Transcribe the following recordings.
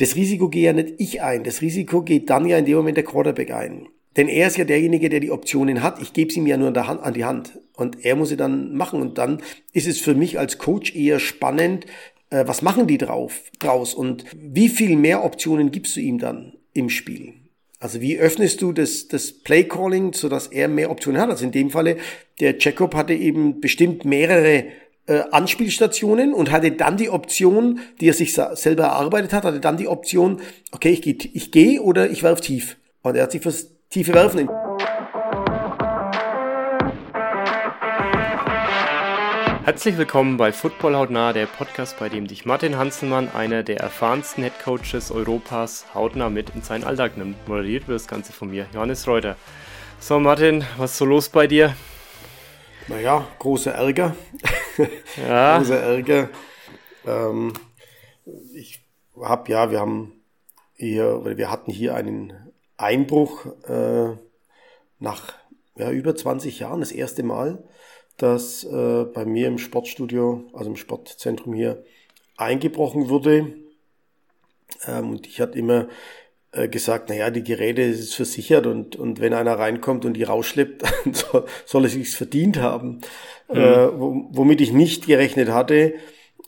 das Risiko gehe ja nicht ich ein. Das Risiko geht dann ja in dem Moment der Quarterback ein. Denn er ist ja derjenige, der die Optionen hat. Ich gebe sie mir ja nur an, Hand, an die Hand. Und er muss sie dann machen. Und dann ist es für mich als Coach eher spannend, äh, was machen die drauf, draus und wie viel mehr Optionen gibst du ihm dann im Spiel? Also wie öffnest du das, das Play-Calling, sodass er mehr Optionen hat? Also in dem Falle, der Jacob hatte eben bestimmt mehrere äh, Anspielstationen und hatte dann die Option, die er sich selber erarbeitet hat, hatte dann die Option, okay, ich gehe ich geh oder ich werf tief. Und er hat sich fürs tiefe Werfen Herzlich willkommen bei Football hautnah, der Podcast, bei dem dich Martin Hanselmann, einer der erfahrensten Headcoaches Europas, hautnah mit in seinen Alltag nimmt. Moderiert wird das Ganze von mir, Johannes Reuter. So, Martin, was ist so los bei dir? Naja, großer Ärger. Ja. großer Ärger. Ähm, ich habe, ja, wir haben hier, wir hatten hier einen Einbruch äh, nach ja, über 20 Jahren, das erste Mal dass äh, bei mir im Sportstudio, also im Sportzentrum hier, eingebrochen wurde. Ähm, und ich hatte immer äh, gesagt, naja, die Geräte ist versichert und, und wenn einer reinkommt und die rausschleppt, dann soll, soll er sich's verdient haben. Mhm. Äh, womit ich nicht gerechnet hatte,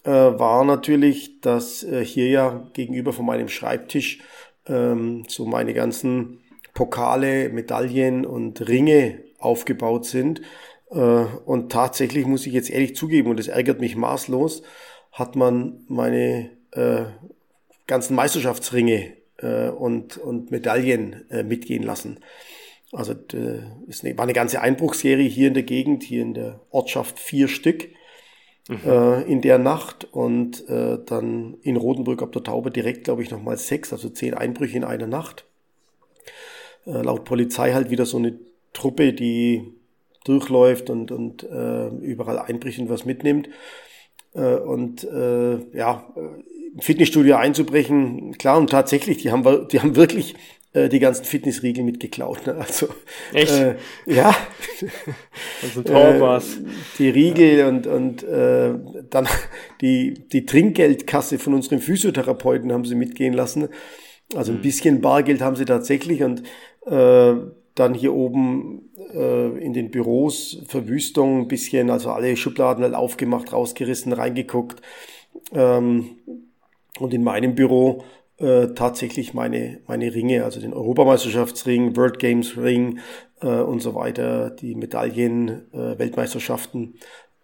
äh, war natürlich, dass äh, hier ja gegenüber von meinem Schreibtisch ähm, so meine ganzen Pokale, Medaillen und Ringe aufgebaut sind. Äh, und tatsächlich muss ich jetzt ehrlich zugeben, und das ärgert mich maßlos, hat man meine äh, ganzen Meisterschaftsringe äh, und, und Medaillen mitgehen lassen. Also es war eine ganze Einbruchsserie hier in der Gegend, hier in der Ortschaft vier Stück mhm. äh, in der Nacht und äh, dann in Rotenburg ab der Taube direkt, glaube ich, nochmal sechs, also zehn Einbrüche in einer Nacht. Äh, laut Polizei halt wieder so eine Truppe, die durchläuft und, und äh, überall einbricht und was mitnimmt. Äh, und äh, ja, im Fitnessstudio einzubrechen, klar, und tatsächlich, die haben, die haben wirklich äh, die ganzen Fitnessriegel mitgeklaut. Ne? Also, Echt? Äh, ja. Also toll war's. Äh, die Riegel ja. und, und äh, dann die, die Trinkgeldkasse von unserem Physiotherapeuten haben sie mitgehen lassen. Also ein mhm. bisschen Bargeld haben sie tatsächlich und äh, dann hier oben äh, in den Büros Verwüstung ein bisschen, also alle Schubladen halt aufgemacht, rausgerissen, reingeguckt. Ähm, und in meinem Büro äh, tatsächlich meine, meine Ringe, also den Europameisterschaftsring, World Games Ring äh, und so weiter, die Medaillen, äh, Weltmeisterschaften,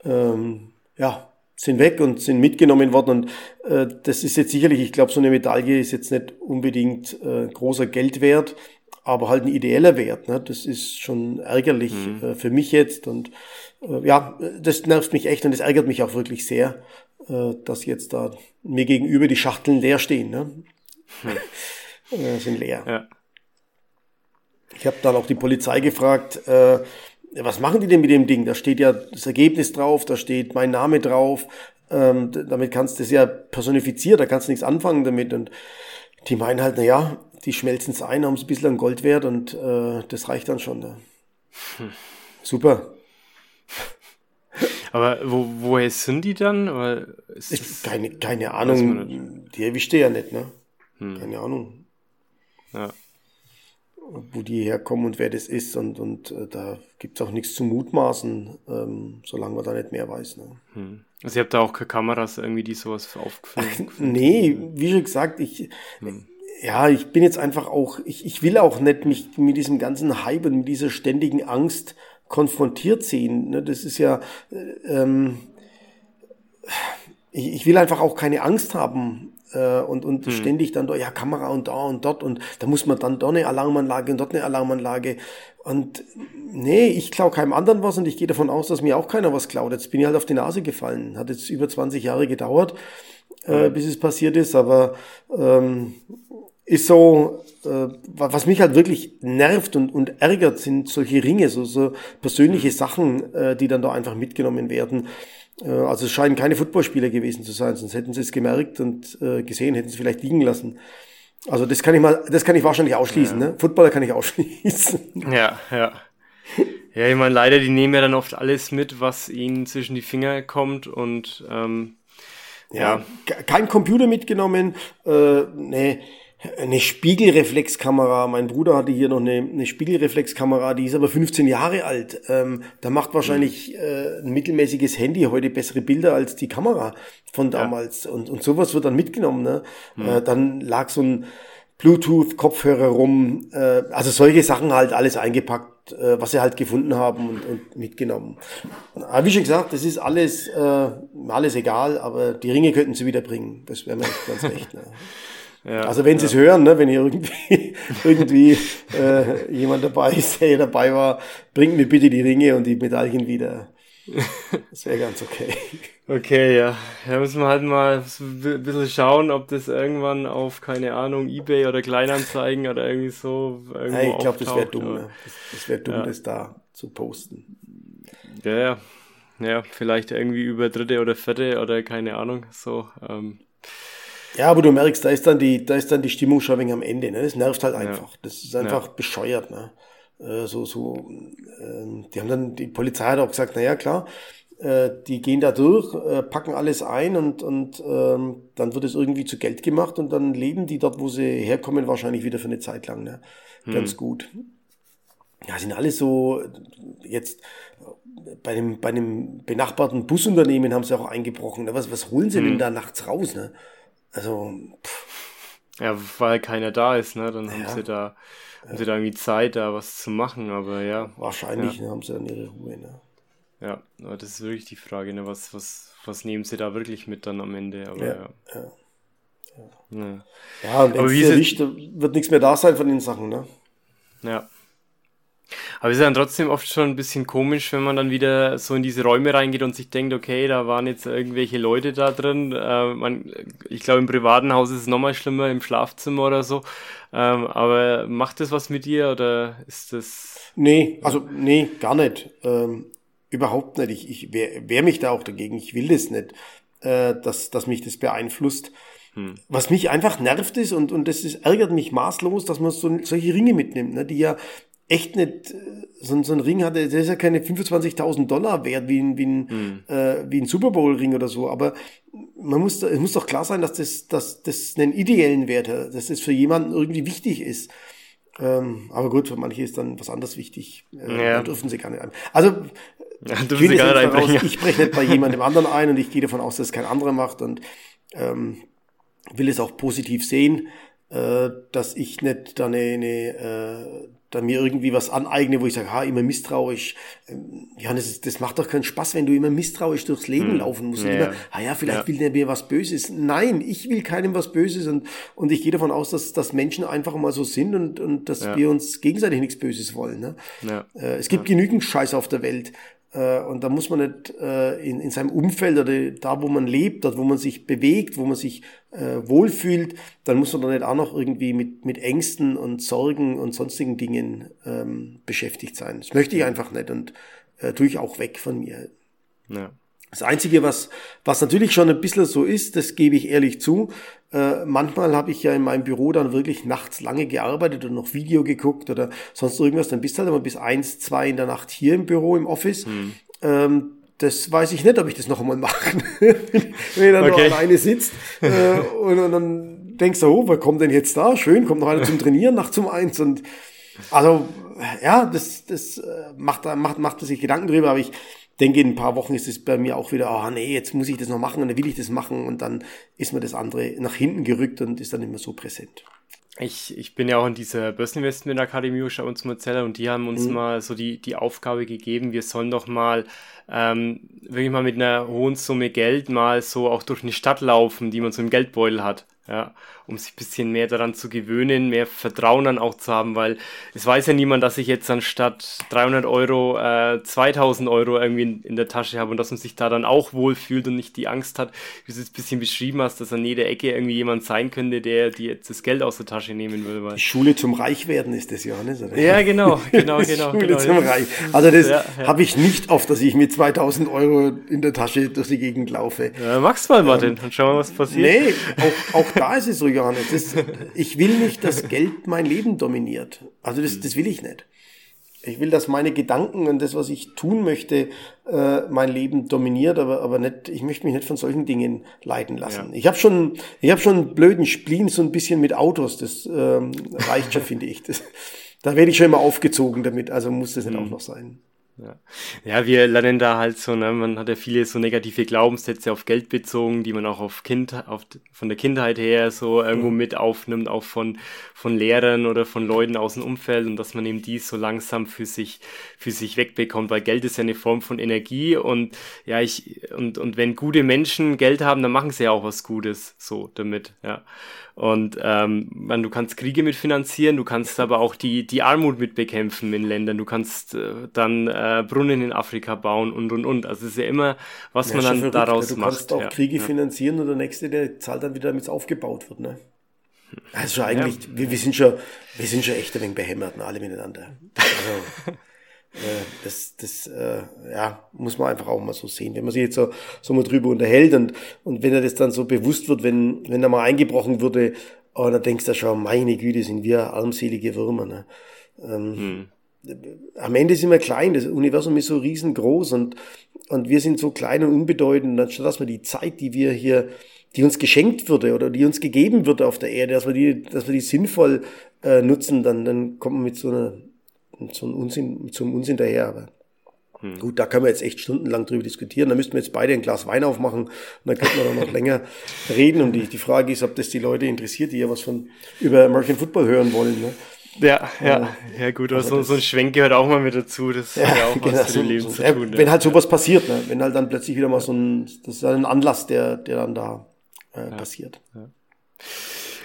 ähm, ja, sind weg und sind mitgenommen worden. Und äh, das ist jetzt sicherlich, ich glaube, so eine Medaille ist jetzt nicht unbedingt äh, großer Geldwert, aber halt ein ideeller Wert. Ne? Das ist schon ärgerlich mhm. äh, für mich jetzt und äh, ja, das nervt mich echt und das ärgert mich auch wirklich sehr, äh, dass jetzt da mir gegenüber die Schachteln leer stehen. Ne? Äh, sind leer. Ja. Ich habe dann auch die Polizei gefragt, äh, was machen die denn mit dem Ding? Da steht ja das Ergebnis drauf, da steht mein Name drauf. Ähm, damit kannst du es ja personifizieren, da kannst du nichts anfangen damit. Und die meinen halt, na ja, die schmelzen es ein, haben es ein bisschen an Gold wert und äh, das reicht dann schon. Ne? Hm. Super. Aber wo, woher sind die dann? ich, keine, keine Ahnung. Die erwischte ja nicht, ne? Hm. Keine Ahnung. Ja. Wo die herkommen und wer das ist und, und äh, da gibt es auch nichts zu mutmaßen, ähm, solange man da nicht mehr weiß. Ne? Hm. Also ihr habt da auch keine Kameras irgendwie, die sowas aufgefilmt? nee, wie schon gesagt, ich, hm ja, ich bin jetzt einfach auch, ich, ich will auch nicht mich mit diesem ganzen Hype und mit dieser ständigen Angst konfrontiert sehen. Ne? Das ist ja, äh, ähm, ich, ich will einfach auch keine Angst haben äh, und, und hm. ständig dann da, ja, Kamera und da und dort und da muss man dann da eine Alarmanlage und dort eine Alarmanlage. Und nee, ich klaue keinem anderen was und ich gehe davon aus, dass mir auch keiner was klaut. Jetzt bin ich halt auf die Nase gefallen. Hat jetzt über 20 Jahre gedauert, äh, hm. bis es passiert ist, aber ähm, ist so, äh, was mich halt wirklich nervt und, und ärgert, sind solche Ringe, so, so persönliche Sachen, äh, die dann da einfach mitgenommen werden. Äh, also es scheinen keine Footballspieler gewesen zu sein, sonst hätten sie es gemerkt und äh, gesehen, hätten sie vielleicht liegen lassen. Also das kann ich mal, das kann ich wahrscheinlich ausschließen. Ja. Ne? Footballer kann ich ausschließen. Ja, ja. Ja, ich meine, leider, die nehmen ja dann oft alles mit, was ihnen zwischen die Finger kommt und ähm, Ja, ja. kein Computer mitgenommen, äh, nee eine Spiegelreflexkamera. Mein Bruder hatte hier noch eine, eine Spiegelreflexkamera, die ist aber 15 Jahre alt. Ähm, da macht wahrscheinlich äh, ein mittelmäßiges Handy heute bessere Bilder als die Kamera von damals. Ja. Und, und sowas wird dann mitgenommen. Ne? Mhm. Äh, dann lag so ein Bluetooth-Kopfhörer rum. Äh, also solche Sachen halt alles eingepackt, äh, was sie halt gefunden haben und, und mitgenommen. Aber wie schon gesagt, das ist alles, äh, alles egal, aber die Ringe könnten sie wiederbringen. Das wäre mir ganz recht. Ne? Ja, also wenn Sie es hören, ne, wenn hier irgendwie, irgendwie äh, jemand dabei ist, der dabei war, bringt mir bitte die Ringe und die Medaillen wieder. Das wäre ganz okay. Okay, ja. Da müssen wir halt mal ein bisschen schauen, ob das irgendwann auf, keine Ahnung, Ebay oder Kleinanzeigen oder irgendwie so irgendwo ja, Ich glaube, das wäre dumm. Ne? Das, das wäre dumm, ja. das da zu posten. Ja, ja. Ja, vielleicht irgendwie über dritte oder vierte oder keine Ahnung, so. Ähm, ja, aber du merkst, da ist dann die, da ist dann die Stimmung schon wegen am Ende. Ne? Das nervt halt einfach. Ja. Das ist einfach ja. bescheuert. Ne? Äh, so, so, äh, die haben dann, die Polizei hat auch gesagt, na ja, klar, äh, die gehen da durch, äh, packen alles ein und, und ähm, dann wird es irgendwie zu Geld gemacht und dann leben die dort, wo sie herkommen, wahrscheinlich wieder für eine Zeit lang. Ne? Ganz hm. gut. Ja, sind alle so jetzt bei dem, bei dem benachbarten Busunternehmen haben sie auch eingebrochen. Ne? Was, was holen sie hm. denn da nachts raus? Ne? Also, pff. Ja, weil keiner da ist, ne? Dann haben ja. sie da, haben sie da irgendwie Zeit, da was zu machen, aber ja. Wahrscheinlich ja. Ne, haben sie dann ihre Ruhe, ne? Ja, aber das ist wirklich die Frage, ne? Was, was, was nehmen sie da wirklich mit dann am Ende? Aber ja. ja. ja. Ja, ja und aber wie ist wird nichts mehr da sein von den Sachen, ne? Ja. Aber es ist dann trotzdem oft schon ein bisschen komisch, wenn man dann wieder so in diese Räume reingeht und sich denkt, okay, da waren jetzt irgendwelche Leute da drin. Äh, man, ich glaube, im privaten Haus ist es nochmal schlimmer, im Schlafzimmer oder so. Ähm, aber macht das was mit dir oder ist das. Nee, also nee, gar nicht. Ähm, überhaupt nicht. Ich, ich wehr, wehr mich da auch dagegen. Ich will das nicht, äh, dass, dass mich das beeinflusst. Hm. Was mich einfach nervt ist und, und das ist, ärgert mich maßlos, dass man so, solche Ringe mitnimmt, ne, die ja echt nicht, so, so ein Ring hatte, der ist ja keine 25.000 Dollar wert wie ein, wie ein, mhm. äh, wie ein Super Bowl Ring oder so, aber man muss, es muss doch klar sein, dass das, dass das einen ideellen Wert hat, dass das für jemanden irgendwie wichtig ist. Ähm, aber gut, für manche ist dann was anderes wichtig. Äh, ja. dürfen sie gar nicht ein. Also, ja, ich, sie gar nicht daraus, ich spreche nicht bei jemandem anderen ein und ich gehe davon aus, dass es kein anderer macht und ähm, will es auch positiv sehen, äh, dass ich nicht da eine, eine äh, da mir irgendwie was aneigne, wo ich sage, ha, immer misstrauisch. Ähm, ja, das, das macht doch keinen Spaß, wenn du immer misstrauisch durchs Leben hm. laufen musst. Ja, immer, ah ja, vielleicht ja. will der mir was Böses. Nein, ich will keinem was Böses und, und ich gehe davon aus, dass, dass Menschen einfach mal so sind und, und dass ja. wir uns gegenseitig nichts Böses wollen. Ne? Ja. Äh, es gibt genügend Scheiß auf der Welt. Äh, und da muss man nicht äh, in, in seinem Umfeld oder da, wo man lebt, dort, wo man sich bewegt, wo man sich äh, wohlfühlt, dann muss man da nicht auch noch irgendwie mit, mit Ängsten und Sorgen und sonstigen Dingen ähm, beschäftigt sein. Das möchte ich einfach nicht und äh, tue ich auch weg von mir. Ja. Das Einzige, was, was natürlich schon ein bisschen so ist, das gebe ich ehrlich zu, äh, manchmal habe ich ja in meinem Büro dann wirklich nachts lange gearbeitet und noch Video geguckt oder sonst irgendwas, dann bist du halt immer bis eins, zwei in der Nacht hier im Büro, im Office. Hm. Ähm, das weiß ich nicht, ob ich das noch einmal mache. Wenn er okay. nur alleine sitzt äh, und, und, dann denkst du, oh, wer kommt denn jetzt da? Schön, kommt noch einer zum Trainieren, nachts um eins und also ja, das, das äh, macht, macht, macht sich Gedanken drüber, aber ich denke, in ein paar Wochen ist es bei mir auch wieder, ah oh, nee, jetzt muss ich das noch machen und dann will ich das machen und dann ist mir das andere nach hinten gerückt und ist dann nicht mehr so präsent. Ich, ich bin ja auch in dieser Börseninvestment Akademie bei uns Marcella und die haben uns mhm. mal so die, die Aufgabe gegeben, wir sollen doch mal ähm, wirklich mal mit einer hohen Summe Geld mal so auch durch eine Stadt laufen, die man so im Geldbeutel hat ja, um sich ein bisschen mehr daran zu gewöhnen, mehr Vertrauen dann auch zu haben, weil es weiß ja niemand, dass ich jetzt anstatt 300 Euro äh, 2000 Euro irgendwie in, in, der Tasche habe und dass man sich da dann auch wohlfühlt und nicht die Angst hat, wie du es ein bisschen beschrieben hast, dass an jeder Ecke irgendwie jemand sein könnte, der dir jetzt das Geld aus der Tasche nehmen will. Weil die Schule zum Reichwerden ist das, Johannes, oder? Ja, genau, genau, genau. Schule genau. zum Reich. Also das ja, ja. habe ich nicht oft, dass ich mit 2000 Euro in der Tasche durch die Gegend laufe. Ja, mach's mal, Martin, ähm, und schau mal, was passiert. Nee, auch, auch da ist es so, Johannes. Das, ich will nicht, dass Geld mein Leben dominiert. Also das, das will ich nicht. ich will, dass meine Gedanken und das, was ich tun möchte, äh, mein Leben dominiert, aber, aber nicht, ich möchte mich nicht von solchen Dingen leiten lassen. Ja. Ich habe schon, ich habe schon einen blöden Spleen so ein bisschen mit Autos, das ähm, reicht schon, finde ich. Das, da werde ich schon immer aufgezogen damit, also muss das nicht mhm. auch noch sein. Ja. ja, wir lernen da halt so, ne, man hat ja viele so negative Glaubenssätze auf Geld bezogen, die man auch auf Kind, auf, von der Kindheit her so irgendwo mit aufnimmt, auch von, von Lehrern oder von Leuten aus dem Umfeld und dass man eben dies so langsam für sich, für sich wegbekommt, weil Geld ist ja eine Form von Energie und ja, ich, und, und wenn gute Menschen Geld haben, dann machen sie ja auch was Gutes so damit, ja. Und ähm, man, du kannst Kriege mitfinanzieren, du kannst aber auch die, die Armut mitbekämpfen in Ländern, du kannst äh, dann äh, Brunnen in Afrika bauen und und und. Also es ist ja immer, was ja, man dann verrückt, daraus ja, du macht. Du kannst auch ja, Kriege finanzieren und der nächste, der zahlt dann wieder, damit es aufgebaut wird. Ne? Also eigentlich, wir, wir, sind schon, wir sind schon echt ein wenig behämmert, ne, alle miteinander. Also, das, das äh, ja, muss man einfach auch mal so sehen. Wenn man sich jetzt so, so mal drüber unterhält und, und wenn er das dann so bewusst wird, wenn, wenn da mal eingebrochen würde, oh, dann denkst du schon, meine Güte, sind wir armselige Würmer. Ne? Ähm, hm. Am Ende sind wir klein, das Universum ist so riesengroß und, und wir sind so klein und unbedeutend, anstatt dass wir die Zeit, die wir hier, die uns geschenkt würde oder die uns gegeben würde auf der Erde, dass wir die, dass wir die sinnvoll äh, nutzen, dann, dann kommen wir mit so einer zum Unsinn, zum Unsinn daher. Aber hm. gut, da können wir jetzt echt stundenlang drüber diskutieren. Da müssten wir jetzt beide ein Glas Wein aufmachen und dann könnten wir dann noch länger reden. Und die, die Frage ist, ob das die Leute interessiert, die ja was von über American Football hören wollen. Ne? Ja, ja, ja gut, aber also so, so ein Schwenk gehört auch mal mit dazu. Das ja, hat ja auch genau, was zu dem Leben so, zu tun. Wenn ja. halt sowas passiert, ne? wenn halt dann plötzlich wieder mal so ein, das ist ein Anlass, der, der dann da äh, passiert. Ja.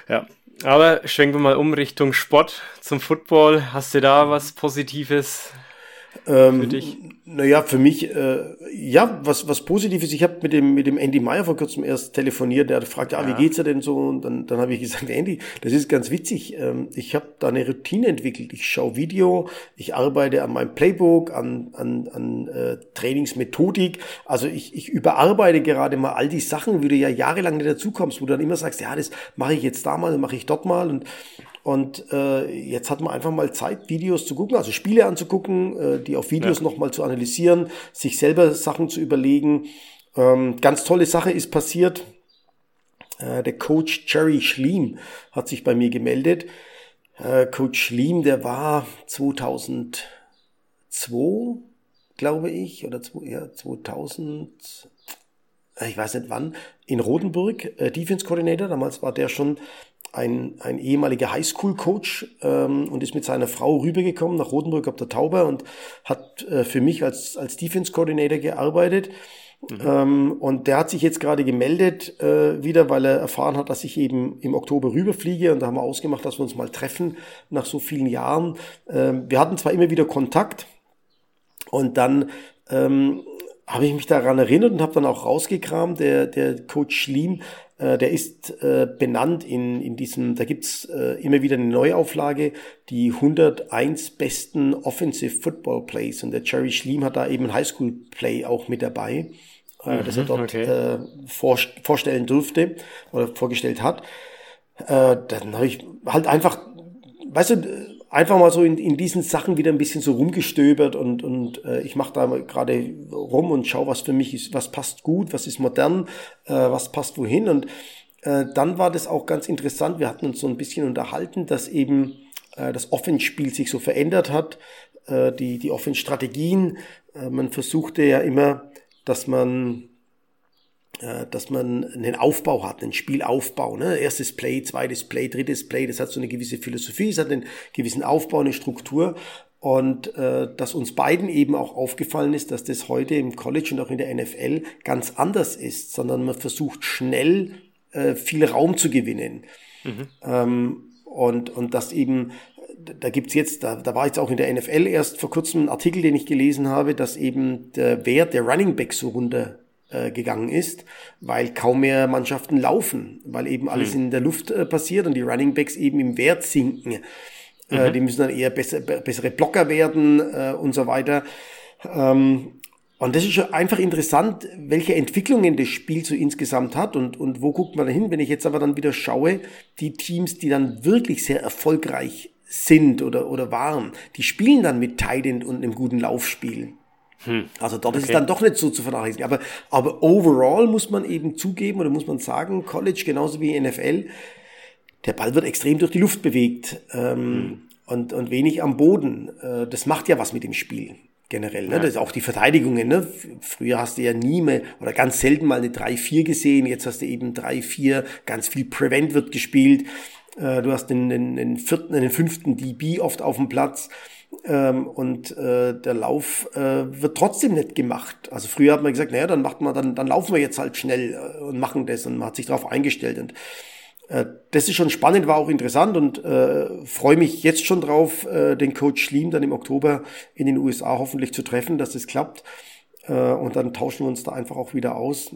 ja. Aber schwenken wir mal um Richtung Sport zum Football. Hast du da was Positives ähm, für dich? Naja, für mich, äh, ja, was, was Positives. Ich habe mit dem, mit dem Andy Meyer vor kurzem erst telefoniert. Der hat gefragt, ja, ja. wie geht's dir denn so? Und dann, dann habe ich gesagt, Andy, das ist ganz witzig. Ähm, ich habe da eine Routine entwickelt. Ich schaue Video, ich arbeite an meinem Playbook, an, an, an äh, Trainingsmethodik. Also ich, ich überarbeite gerade mal all die Sachen, wie du ja jahrelang nicht dazukommst, wo du dann immer sagst, ja, das mache ich jetzt da mal, mache ich dort mal. Und und äh, jetzt hat man einfach mal Zeit, Videos zu gucken, also Spiele anzugucken, äh, die auf Videos ja. nochmal zu analysieren, sich selber Sachen zu überlegen. Ähm, ganz tolle Sache ist passiert. Äh, der Coach Jerry Schleam hat sich bei mir gemeldet. Äh, Coach Schleam, der war 2002, glaube ich, oder ja, 2000, äh, ich weiß nicht wann, in Rodenburg, äh, Defense Coordinator. Damals war der schon ein, ein ehemaliger Highschool-Coach ähm, und ist mit seiner Frau rübergekommen nach Rotenburg auf der Tauber und hat äh, für mich als, als Defense-Coordinator gearbeitet. Mhm. Ähm, und der hat sich jetzt gerade gemeldet äh, wieder, weil er erfahren hat, dass ich eben im Oktober rüberfliege und da haben wir ausgemacht, dass wir uns mal treffen nach so vielen Jahren. Ähm, wir hatten zwar immer wieder Kontakt und dann ähm, habe ich mich daran erinnert und habe dann auch rausgekramt, der, der Coach Schlim äh, der ist äh, benannt in, in diesem, da gibt's äh, immer wieder eine Neuauflage, die 101 besten Offensive Football Plays. Und der Jerry Schleam hat da eben ein Highschool Play auch mit dabei, äh, mhm, das er dort okay. äh, vor, vorstellen durfte oder vorgestellt hat. Dann habe ich halt einfach, weißt du, einfach mal so in, in diesen Sachen wieder ein bisschen so rumgestöbert und, und äh, ich mache da gerade rum und schaue, was für mich ist, was passt gut, was ist modern, äh, was passt wohin. Und äh, dann war das auch ganz interessant. Wir hatten uns so ein bisschen unterhalten, dass eben äh, das Offenspiel sich so verändert hat, äh, die, die Offenstrategien. Äh, man versuchte ja immer, dass man dass man einen Aufbau hat, einen Spielaufbau. Ne? Erstes Play, zweites Play, drittes Play, das hat so eine gewisse Philosophie, es hat einen gewissen Aufbau, eine Struktur. Und äh, dass uns beiden eben auch aufgefallen ist, dass das heute im College und auch in der NFL ganz anders ist, sondern man versucht schnell äh, viel Raum zu gewinnen. Mhm. Ähm, und, und das eben, da gibt's jetzt, da, da war jetzt auch in der NFL erst vor kurzem ein Artikel, den ich gelesen habe, dass eben der Wert der Running Back so runter äh, gegangen ist, weil kaum mehr Mannschaften laufen, weil eben alles mhm. in der Luft äh, passiert und die Running Backs eben im Wert sinken. Äh, mhm. die müssen dann eher besser, bessere Blocker werden äh, und so weiter. Ähm, und das ist schon einfach interessant, welche Entwicklungen das Spiel so insgesamt hat und, und wo guckt man da hin, wenn ich jetzt aber dann wieder schaue, die Teams, die dann wirklich sehr erfolgreich sind oder, oder waren, die spielen dann mit Tight End und einem guten Laufspiel. Hm. Also dort okay. ist es dann doch nicht so zu vernachlässigen. Aber, aber overall muss man eben zugeben oder muss man sagen, College genauso wie NFL, der Ball wird extrem durch die Luft bewegt ähm, hm. und, und wenig am Boden. Äh, das macht ja was mit dem Spiel generell. Ne? Ja. Das ist auch die Verteidigungen. Ne? Früher hast du ja nie mehr oder ganz selten mal eine 3-4 gesehen. Jetzt hast du eben 3-4, ganz viel Prevent wird gespielt. Äh, du hast den, den, den vierten, den fünften DB oft auf dem Platz. Ähm, und äh, der Lauf äh, wird trotzdem nicht gemacht. Also früher hat man gesagt, naja, dann macht man, dann, dann laufen wir jetzt halt schnell äh, und machen das und man hat sich darauf eingestellt. Und äh, das ist schon spannend, war auch interessant und äh, freue mich jetzt schon drauf, äh, den Coach Schlim dann im Oktober in den USA hoffentlich zu treffen, dass das klappt. Äh, und dann tauschen wir uns da einfach auch wieder aus.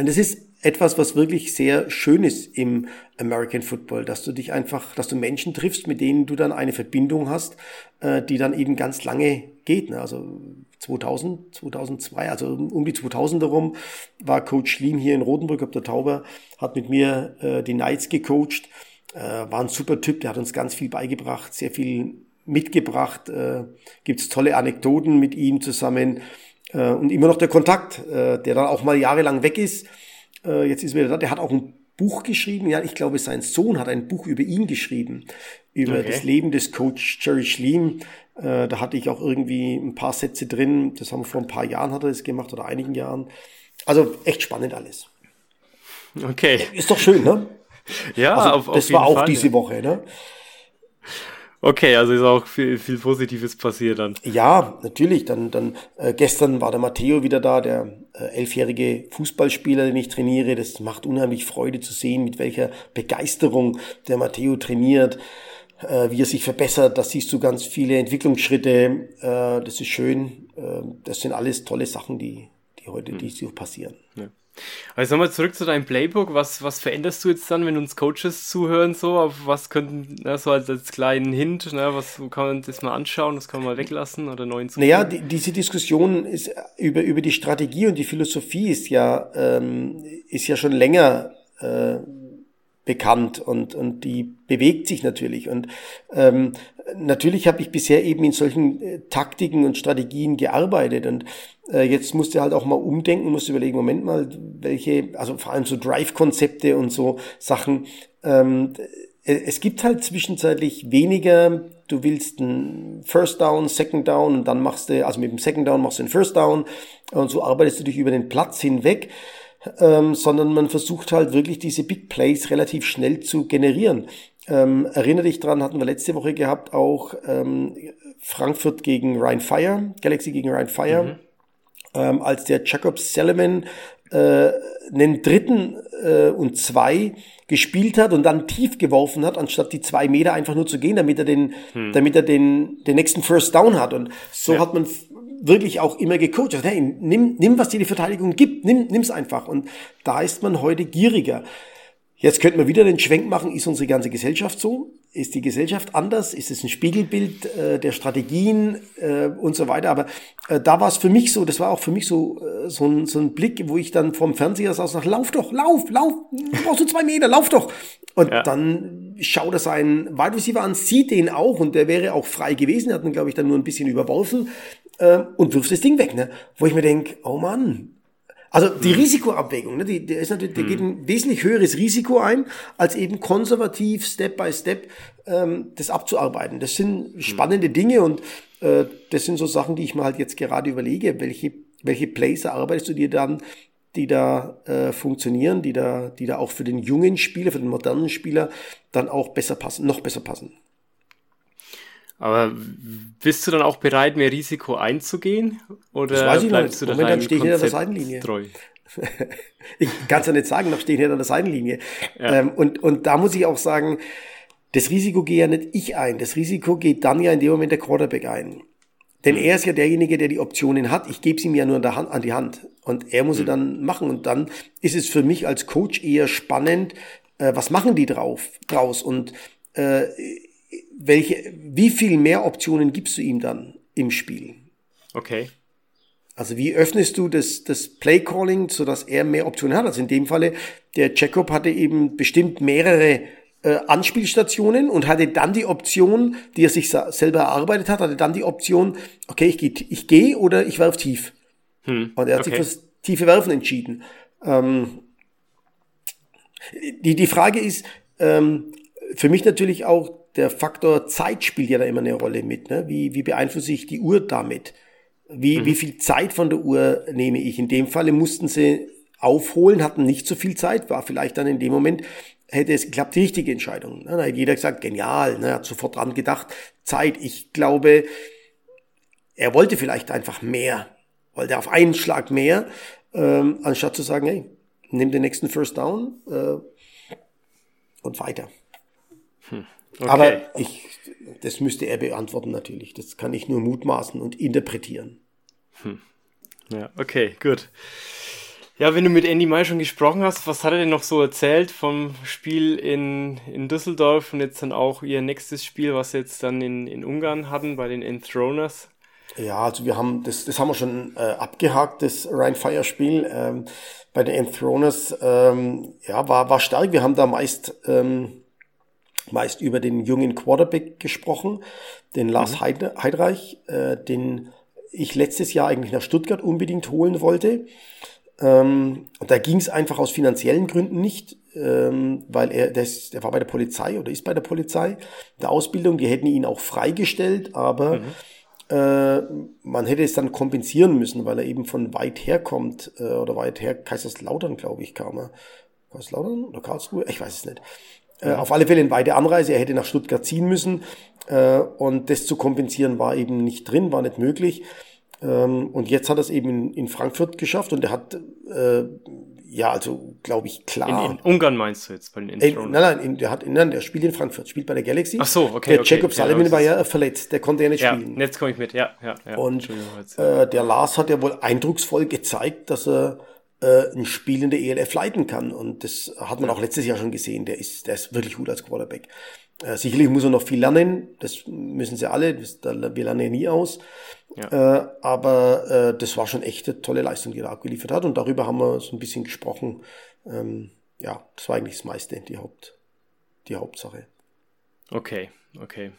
Und es ist etwas, was wirklich sehr schön ist im American Football, dass du dich einfach, dass du Menschen triffst, mit denen du dann eine Verbindung hast, äh, die dann eben ganz lange geht. Ne? Also 2000, 2002, also um die 2000 herum war Coach Schlim hier in Rotenburg auf der Tauber, hat mit mir äh, die Knights gecoacht, äh, war ein super Typ, der hat uns ganz viel beigebracht, sehr viel mitgebracht, äh, gibt's tolle Anekdoten mit ihm zusammen äh, und immer noch der Kontakt, äh, der dann auch mal jahrelang weg ist. Äh, jetzt ist er wieder da. Der hat auch ein Buch geschrieben. Ja, ich glaube, sein Sohn hat ein Buch über ihn geschrieben, über okay. das Leben des Coach Jerry Schleem. Äh, da hatte ich auch irgendwie ein paar Sätze drin. Das haben wir vor ein paar Jahren hat er das gemacht oder einigen Jahren. Also echt spannend alles. Okay. Ist doch schön, ne? Ja, also, auf, auf das war auch Fall, diese Woche, ne? Okay, also ist auch viel, viel Positives passiert dann. Ja, natürlich. Dann, dann äh, gestern war der Matteo wieder da, der äh, elfjährige Fußballspieler, den ich trainiere. Das macht unheimlich Freude zu sehen, mit welcher Begeisterung der Matteo trainiert, äh, wie er sich verbessert. Da siehst du ganz viele Entwicklungsschritte. Äh, das ist schön. Äh, das sind alles tolle Sachen, die, die heute, mhm. die so passieren. Ja. Also nochmal zurück zu deinem Playbook. Was, was veränderst du jetzt dann, wenn uns Coaches zuhören? So, auf was könnten, ne, so als, als kleinen Hint, ne, was kann man das mal anschauen, das kann man mal weglassen oder neuen zu Naja, die, diese Diskussion ist über, über die Strategie und die Philosophie ist ja, ähm, ist ja schon länger äh, bekannt und, und die bewegt sich natürlich. Und ähm, natürlich habe ich bisher eben in solchen äh, Taktiken und Strategien gearbeitet und äh, jetzt musst du halt auch mal umdenken, musst überlegen, Moment mal, welche, also vor allem so Drive-Konzepte und so Sachen. Ähm, äh, es gibt halt zwischenzeitlich weniger, du willst ein First Down, Second Down und dann machst du, also mit dem Second Down machst du einen First Down und so arbeitest du dich über den Platz hinweg ähm, sondern man versucht halt wirklich diese Big Plays relativ schnell zu generieren. Ähm, erinnere dich dran, hatten wir letzte Woche gehabt, auch ähm, Frankfurt gegen Ryan Fire, Galaxy gegen Ryan Fire, mhm. ähm, als der Jacob Salomon äh, einen dritten äh, und zwei gespielt hat und dann tief geworfen hat, anstatt die zwei Meter einfach nur zu gehen, damit er den, hm. damit er den, den nächsten First Down hat. Und so ja. hat man wirklich auch immer gecoacht. Also, hey, nimm, nimm, was dir die Verteidigung gibt, nimm, nimm's einfach. Und da ist man heute gieriger. Jetzt könnten wir wieder den Schwenk machen, ist unsere ganze Gesellschaft so? Ist die Gesellschaft anders? Ist es ein Spiegelbild äh, der Strategien äh, und so weiter? Aber äh, da war es für mich so, das war auch für mich so, äh, so, ein, so ein Blick, wo ich dann vom Fernseher saß und sag, lauf doch, lauf, lauf, brauchst du zwei Meter, lauf doch. Und ja. dann schaut er seinen Wide Receiver an, sieht den auch und der wäre auch frei gewesen, hat ihn, glaube ich, dann nur ein bisschen überworfen äh, und wirft das Ding weg, ne? Wo ich mir denk, oh Mann. Also die mhm. Risikoabwägung, ne, die, der ist natürlich, der mhm. geht ein wesentlich höheres Risiko ein, als eben konservativ Step by Step ähm, das abzuarbeiten. Das sind mhm. spannende Dinge und äh, das sind so Sachen, die ich mir halt jetzt gerade überlege, welche welche Plays erarbeitest du dir dann, die da äh, funktionieren, die da, die da auch für den jungen Spieler, für den modernen Spieler dann auch besser passen, noch besser passen. Aber bist du dann auch bereit, mehr Risiko einzugehen? Oder das weiß ich bleibst nicht. du Moment, dann stehe ich hinter der Seitenlinie. Treu? ich kann es ja nicht sagen, noch stehe ich hinter der Seitenlinie. Ja. Ähm, und, und da muss ich auch sagen, das Risiko gehe ja nicht ich ein. Das Risiko geht dann ja in dem Moment der Quarterback ein. Denn mhm. er ist ja derjenige, der die Optionen hat. Ich gebe es ihm ja nur an, Hand, an die Hand. Und er muss mhm. sie dann machen. Und dann ist es für mich als Coach eher spannend, äh, was machen die drauf, draus? Und äh, welche, wie viel mehr Optionen gibst du ihm dann im Spiel? Okay. Also wie öffnest du das, das Play-Calling, sodass er mehr Optionen hat? Also in dem Falle, der Jacob hatte eben bestimmt mehrere äh, Anspielstationen und hatte dann die Option, die er sich selber erarbeitet hat, hatte dann die Option, okay, ich gehe ich geh oder ich werf tief. Hm, und er hat okay. sich fürs tiefe Werfen entschieden. Ähm, die, die Frage ist, ähm, für mich natürlich auch der Faktor Zeit spielt ja da immer eine Rolle mit. Ne? Wie, wie beeinflusse ich die Uhr damit? Wie, mhm. wie viel Zeit von der Uhr nehme ich? In dem Falle mussten sie aufholen, hatten nicht so viel Zeit, war vielleicht dann in dem Moment, hätte es geklappt, die richtige Entscheidung. Ne? Da hätte jeder gesagt, genial, ne? hat sofort dran gedacht, Zeit. Ich glaube, er wollte vielleicht einfach mehr, wollte auf einen Schlag mehr, ähm, anstatt zu sagen, hey, nimm den nächsten First Down äh, und weiter. Okay. Aber ich, das müsste er beantworten natürlich. Das kann ich nur mutmaßen und interpretieren. Hm. Ja, okay, gut. Ja, wenn du mit Andy May schon gesprochen hast, was hat er denn noch so erzählt vom Spiel in, in Düsseldorf und jetzt dann auch ihr nächstes Spiel, was sie jetzt dann in, in Ungarn hatten bei den Enthroners? Ja, also wir haben, das, das haben wir schon äh, abgehakt, das Ryan Fire Spiel. Ähm, bei den Enthroners, ähm, ja, war, war stark. Wir haben da meist ähm, meist über den jungen Quarterback gesprochen, den Lars mhm. Heidreich, äh, den ich letztes Jahr eigentlich nach Stuttgart unbedingt holen wollte. Ähm, da ging es einfach aus finanziellen Gründen nicht, ähm, weil er, der, ist, der war bei der Polizei oder ist bei der Polizei, der Ausbildung, die hätten ihn auch freigestellt, aber mhm. äh, man hätte es dann kompensieren müssen, weil er eben von weit her kommt, äh, oder weit her, Kaiserslautern, glaube ich, kam er. Kaiserslautern oder Karlsruhe? Ich weiß es nicht. Äh, auf alle Fälle eine weite Anreise. Er hätte nach Stuttgart ziehen müssen. Äh, und das zu kompensieren war eben nicht drin, war nicht möglich. Ähm, und jetzt hat er es eben in, in, Frankfurt geschafft und er hat, äh, ja, also glaube ich, klar. In, in, Ungarn meinst du jetzt bei den äh, Nein, nein, in, der, hat, nein, der spielt in Frankfurt, spielt bei der Galaxy. Ach so, okay. Der okay, Jacob Sullivan ja, war ja verletzt, der konnte ja nicht ja, spielen. Jetzt komme ich mit, ja, ja. ja. Und äh, der Lars hat ja wohl eindrucksvoll gezeigt, dass er äh, ein Spiel in der ELF leiten kann. Und das hat man auch letztes Jahr schon gesehen. Der ist, der ist wirklich gut als Quarterback. Äh, sicherlich muss er noch viel lernen. Das müssen sie alle. Das, wir lernen ja nie aus. Ja. Äh, aber äh, das war schon echt eine tolle Leistung, die er abgeliefert hat. Und darüber haben wir so ein bisschen gesprochen. Ähm, ja, das war eigentlich das meiste, die Haupt, die Hauptsache. Okay, okay.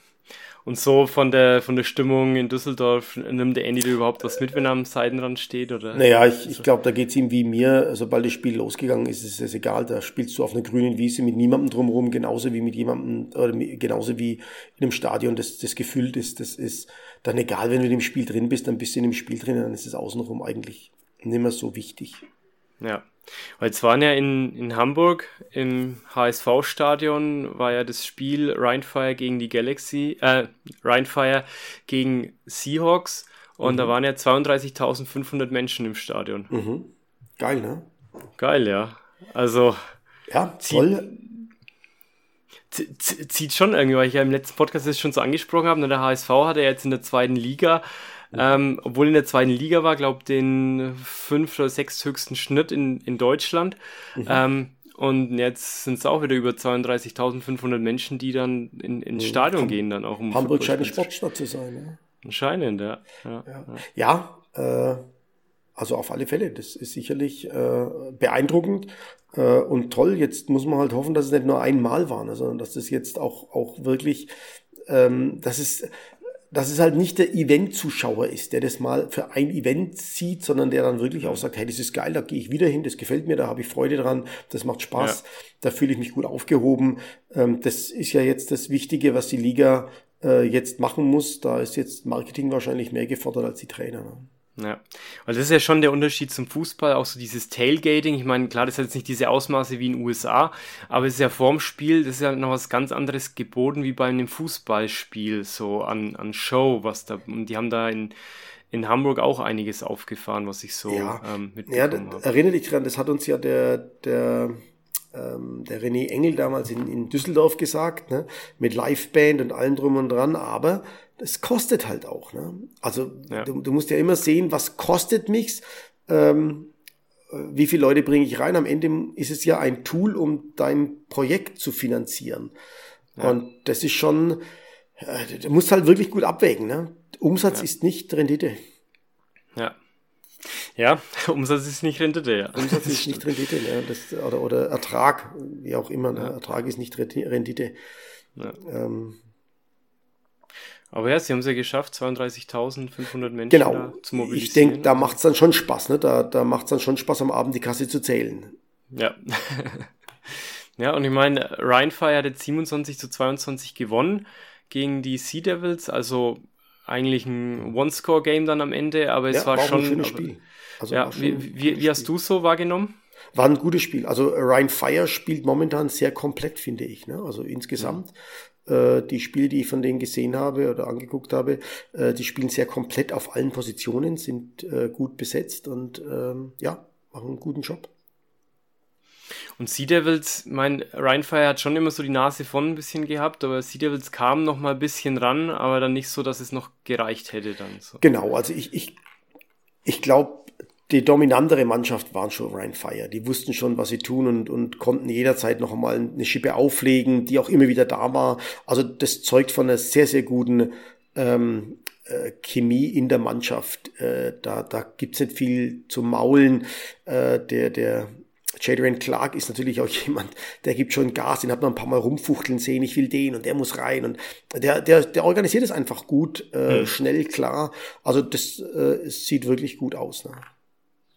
Und so von der, von der Stimmung in Düsseldorf, nimmt der Andy da überhaupt was mit, wenn er am Seitenrand steht? Oder? Naja, ich, ich glaube, da geht es ihm wie mir. Sobald das Spiel losgegangen ist, ist es egal. Da spielst du auf einer grünen Wiese mit niemandem drumherum, genauso wie mit jemandem, oder genauso wie in einem Stadion, das, das gefüllt ist. Das ist dann egal, wenn du in dem Spiel drin bist, dann bist du in dem Spiel drin, dann ist es außenrum eigentlich nicht mehr so wichtig. Ja. Weil es waren ja in, in Hamburg im HSV-Stadion war ja das Spiel Rheinfire gegen die Galaxy, äh, Rheinfire gegen Seahawks und mhm. da waren ja 32.500 Menschen im Stadion. Mhm. Geil, ne? Geil, ja. Also. Ja, toll. Zieht schon irgendwie, weil ich ja im letzten Podcast das schon so angesprochen habe, ne, der HSV hat ja jetzt in der zweiten Liga ähm, obwohl in der zweiten Liga war, glaube den fünf oder sechs höchsten Schnitt in, in Deutschland. Mhm. Ähm, und jetzt sind es auch wieder über 32.500 Menschen, die dann in, ins mhm. Stadion gehen, dann auch um Hamburg scheint eine Sportstadt zu sein. Ja. Anscheinend, ja. Ja, ja. ja äh, also auf alle Fälle. Das ist sicherlich äh, beeindruckend äh, und toll. Jetzt muss man halt hoffen, dass es nicht nur einmal war, sondern dass das jetzt auch, auch wirklich, ähm, dass es dass es halt nicht der Event-Zuschauer ist, der das mal für ein Event sieht, sondern der dann wirklich auch sagt, hey, das ist geil, da gehe ich wieder hin, das gefällt mir, da habe ich Freude dran, das macht Spaß, ja. da fühle ich mich gut aufgehoben. Ähm, das ist ja jetzt das Wichtige, was die Liga äh, jetzt machen muss. Da ist jetzt Marketing wahrscheinlich mehr gefordert als die Trainer. Ja, weil das ist ja schon der Unterschied zum Fußball, auch so dieses Tailgating. Ich meine, klar, das hat jetzt nicht diese Ausmaße wie in den USA, aber es ist ja vorm Spiel, das ist ja noch was ganz anderes geboten wie bei einem Fußballspiel, so an, an Show, was da, und die haben da in, in Hamburg auch einiges aufgefahren, was ich so ja. ähm, mitbekommen ja, habe. Erinnere dich dran, das hat uns ja der, der, ähm, der René Engel damals in, in Düsseldorf gesagt, ne? mit Liveband und allem drum und dran, aber es kostet halt auch. Ne? Also ja. du, du, musst ja immer sehen, was kostet mich's, ähm, wie viele Leute bringe ich rein. Am Ende ist es ja ein Tool, um dein Projekt zu finanzieren. Ja. Und das ist schon, äh, du musst halt wirklich gut abwägen. Ne? Umsatz ja. ist nicht Rendite. Ja. Ja, Umsatz ist nicht Rendite, ja. Umsatz ist nicht Rendite, ja. Das, oder, oder Ertrag, wie auch immer. Ne? Ertrag ist nicht Rendite. Ja. Ähm, aber ja, sie haben es ja geschafft, 32.500 Menschen genau. zu mobilisieren. Ich denke, da macht es dann schon Spaß, ne? Da, da macht es dann schon Spaß, am Abend die Kasse zu zählen. Ja. ja, und ich meine, Rheinfire hat jetzt 27 zu 22 gewonnen gegen die Sea Devils, also eigentlich ein One-Score-Game dann am Ende, aber es ja, war, war schon. Ein schönes Spiel. Also ja, wie, wie, wie hast du so wahrgenommen? War ein gutes Spiel. Also Ryan Fire spielt momentan sehr komplett, finde ich. Ne? Also insgesamt die Spiele, die ich von denen gesehen habe oder angeguckt habe, äh, die spielen sehr komplett auf allen Positionen, sind äh, gut besetzt und ähm, ja, machen einen guten Job. Und Sea Devils, mein Rheinfire hat schon immer so die Nase von ein bisschen gehabt, aber Sea Devils kam noch mal ein bisschen ran, aber dann nicht so, dass es noch gereicht hätte dann. So. Genau, also ich, ich, ich glaube, die dominantere Mannschaft waren schon Rheinfire. Die wussten schon, was sie tun und, und konnten jederzeit noch einmal eine Schippe auflegen, die auch immer wieder da war. Also das zeugt von einer sehr, sehr guten ähm, äh, Chemie in der Mannschaft. Äh, da da gibt's nicht viel zu maulen. Äh, der, der Jadrian Clark ist natürlich auch jemand, der gibt schon Gas, den hat man ein paar Mal rumfuchteln sehen, ich will den und der muss rein und der, der, der organisiert es einfach gut, äh, mhm. schnell, klar. Also das äh, sieht wirklich gut aus. Ne?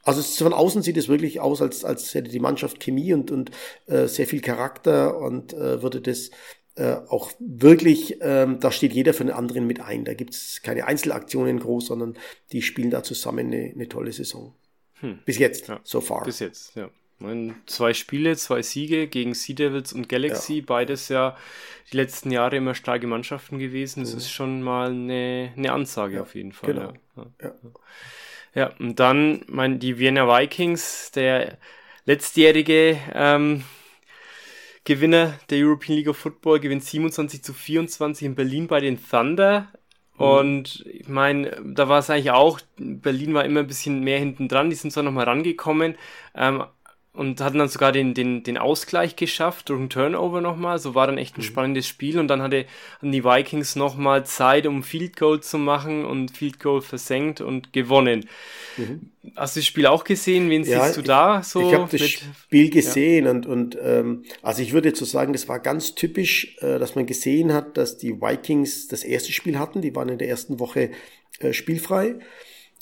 Also von außen sieht es wirklich aus, als, als hätte die Mannschaft Chemie und, und äh, sehr viel Charakter und äh, würde das äh, auch wirklich, ähm, da steht jeder für den anderen mit ein. Da gibt's keine Einzelaktionen groß, sondern die spielen da zusammen eine, eine tolle Saison. Hm. Bis jetzt, ja, so far. Bis jetzt, ja. Zwei Spiele, zwei Siege gegen Sea Devils und Galaxy, ja. beides ja die letzten Jahre immer starke Mannschaften gewesen. Das mhm. ist schon mal eine, eine Ansage ja, auf jeden Fall. Genau. Ja. Ja. Und dann, mein, die Vienna Vikings, der letztjährige ähm, Gewinner der European League of Football, gewinnt 27 zu 24 in Berlin bei den Thunder. Mhm. Und ich meine, da war es eigentlich auch, Berlin war immer ein bisschen mehr hinten dran, die sind zwar nochmal rangekommen, ähm, und hatten dann sogar den, den, den Ausgleich geschafft durch einen Turnover nochmal. So war dann echt ein mhm. spannendes Spiel und dann hatte, hatten die Vikings nochmal Zeit, um Field Goal zu machen und Field Goal versenkt und gewonnen. Mhm. Hast du das Spiel auch gesehen? Wen ja, siehst du da so? Ich habe das Spiel gesehen ja. und, und ähm, also ich würde jetzt so sagen, das war ganz typisch, äh, dass man gesehen hat, dass die Vikings das erste Spiel hatten. Die waren in der ersten Woche äh, spielfrei.